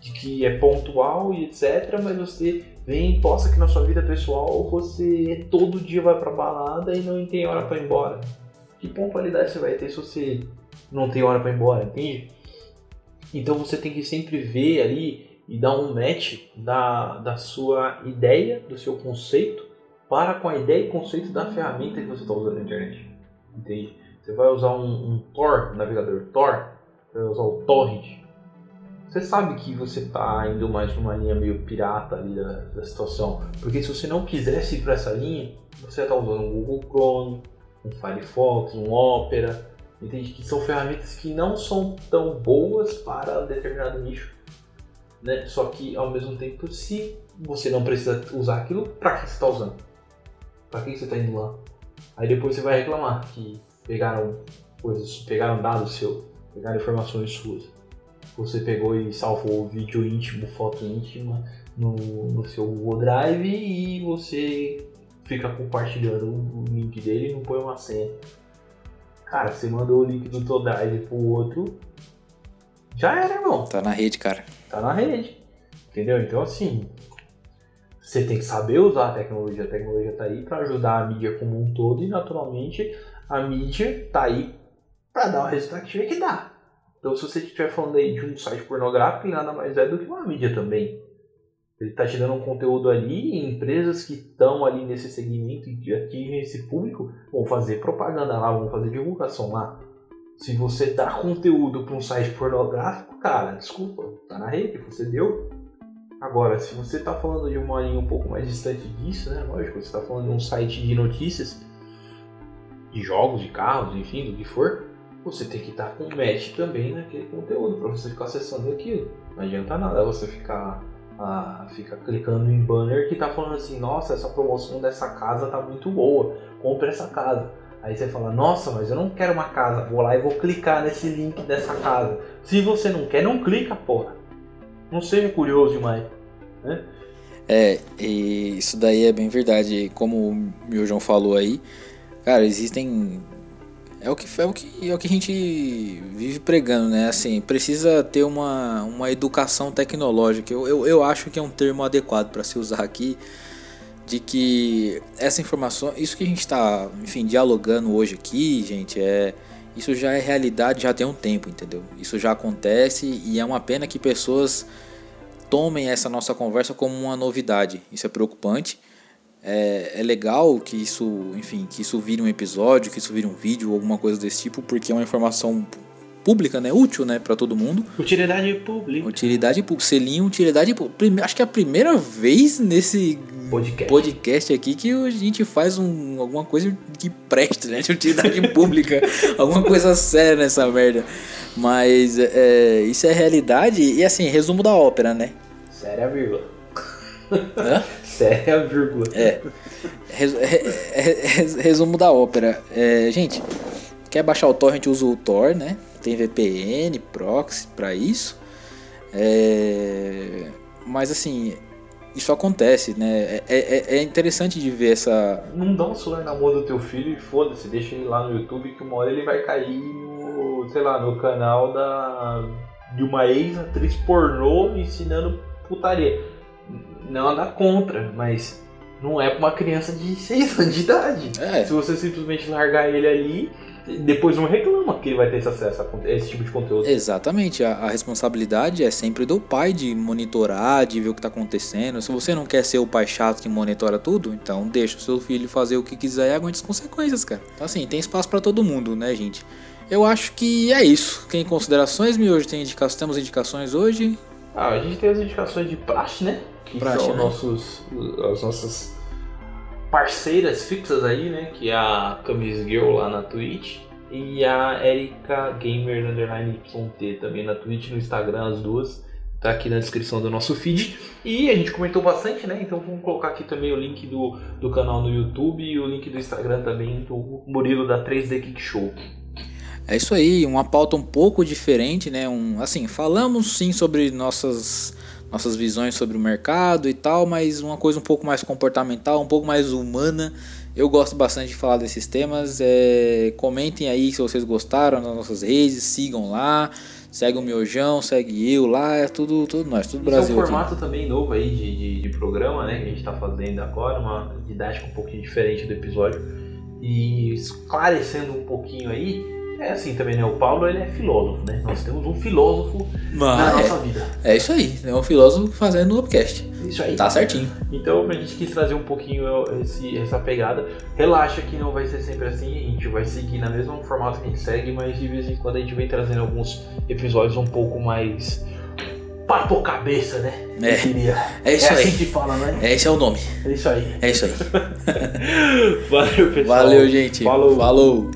de que é pontual e etc, mas você vem posta que na sua vida pessoal você todo dia vai para balada e não tem hora para ir embora. Que pontualidade você vai ter se você não tem hora para ir embora, entende? Então você tem que sempre ver ali e dar um match da, da sua ideia, do seu conceito, para com a ideia e conceito da ferramenta que você está usando na internet. Entende? Você vai usar um, um Tor, navegador Tor, vai usar o Torrent. Você sabe que você está indo mais numa linha meio pirata ali da, da situação. Porque se você não quisesse ir para essa linha, você está usando um Google Chrome, um Firefox, um Opera, Entende? Que são ferramentas que não são tão boas para determinado nicho. Né? Só que ao mesmo tempo, se você não precisa usar aquilo, para que você está usando? Para que você está indo lá? Aí depois você vai reclamar que pegaram coisas, pegaram dados seu, pegaram informações suas. Você pegou e salvou vídeo íntimo, foto íntima no, no seu Google Drive e você fica compartilhando o link dele e não põe uma senha. Cara, você mandou o link do teu drive pro outro, já era, irmão. Tá na rede, cara. Tá na rede. Entendeu? Então, assim, você tem que saber usar a tecnologia. A tecnologia tá aí para ajudar a mídia como um todo e, naturalmente, a mídia tá aí para dar o resultado que tiver que dar. Então, se você estiver falando aí de um site pornográfico, nada mais é do que uma mídia também. Ele está te dando um conteúdo ali e empresas que estão ali nesse segmento e que atingem esse público vão fazer propaganda lá, vão fazer divulgação lá. Se você dá conteúdo para um site pornográfico, cara, desculpa, tá na rede, você deu. Agora, se você está falando de uma linha um pouco mais distante disso, né? Lógico, você está falando de um site de notícias, de jogos, de carros, enfim, do que for, você tem que estar com match também naquele conteúdo para você ficar acessando aquilo. Não adianta nada você ficar ah, fica clicando em banner que tá falando assim, nossa, essa promoção dessa casa tá muito boa, compre essa casa. Aí você fala, nossa, mas eu não quero uma casa, vou lá e vou clicar nesse link dessa casa. Se você não quer, não clica, porra. Não seja curioso demais, né? É, e isso daí é bem verdade. Como o meu João falou aí, cara, existem é o que é o que é o que a gente vive pregando, né? Assim, precisa ter uma, uma educação tecnológica. Eu, eu, eu acho que é um termo adequado para se usar aqui de que essa informação, isso que a gente está, enfim, dialogando hoje aqui, gente, é isso já é realidade já tem um tempo, entendeu? Isso já acontece e é uma pena que pessoas tomem essa nossa conversa como uma novidade. Isso é preocupante é, é legal que isso, enfim, que isso vire um episódio, que isso vire um vídeo alguma coisa desse tipo, porque é uma informação pública, né? Útil, né? Pra todo mundo. Utilidade pública. Utilidade pública. Selinho, utilidade pública. Acho que é a primeira vez nesse podcast, podcast aqui que a gente faz um, alguma coisa que presta, né? De utilidade [LAUGHS] pública. alguma coisa séria nessa merda. Mas é, isso é realidade. E assim, resumo da ópera, né? Séria vírgula. Hã? [LAUGHS] Séria vírgula. É. resumo da ópera. É, gente, quer baixar o torrent, usa o Tor, né? Tem VPN, proxy para isso. É, mas assim, isso acontece, né? É, é, é, interessante de ver essa. Não dá um celular na mão do teu filho e foda-se, deixa ele lá no YouTube que uma hora ele vai cair no, sei lá, no canal da de uma ex-atriz pornô ensinando putaria não nada contra, mas não é para uma criança de 6 anos de idade. É. Se você simplesmente largar ele ali, depois não reclama que ele vai ter esse acesso a esse tipo de conteúdo. Exatamente, a, a responsabilidade é sempre do pai de monitorar, de ver o que está acontecendo. Se você não quer ser o pai chato que monitora tudo, então deixa o seu filho fazer o que quiser e aguente as consequências, cara. Então assim, tem espaço para todo mundo, né, gente? Eu acho que é isso. Tem considerações, Mi? Hoje tem indicações, temos indicações hoje? Ah, a gente tem as indicações de praxe, né? Que são né? nossos, as nossas parceiras fixas aí, né? Que é a Camis Girl lá na Twitch e a Erika Gamer Underline YT também na Twitch, no Instagram, as duas. Tá aqui na descrição do nosso feed. E a gente comentou bastante, né? Então vamos colocar aqui também o link do, do canal no YouTube e o link do Instagram também do Murilo da 3D Kick Show. É isso aí, uma pauta um pouco diferente, né? Um, assim, falamos sim sobre nossas nossas visões sobre o mercado e tal, mas uma coisa um pouco mais comportamental, um pouco mais humana. Eu gosto bastante de falar desses temas. É, comentem aí se vocês gostaram nas nossas redes, sigam lá, segue o Miojão, segue eu lá, é tudo, tudo nós, tudo Esse Brasil. É um formato aqui. também novo aí de, de, de, programa, né, que a gente está fazendo agora, uma didática um pouquinho diferente do episódio. E esclarecendo um pouquinho aí, é assim também, né? O Paulo ele é filósofo, né? Nós temos um filósofo Mas na nossa vida. É isso aí, é um filósofo fazendo um podcast. Isso aí. Tá certinho. Então a gente quis trazer um pouquinho esse, essa pegada. Relaxa que não vai ser sempre assim, a gente vai seguir na mesma formato que a gente segue, mas de vez em quando a gente vem trazendo alguns episódios um pouco mais papo cabeça, né? É. É isso é aí. assim que fala, né? É, esse é o nome. É isso aí. É isso aí. [LAUGHS] Valeu, pessoal. Valeu, gente. Falou. Falou.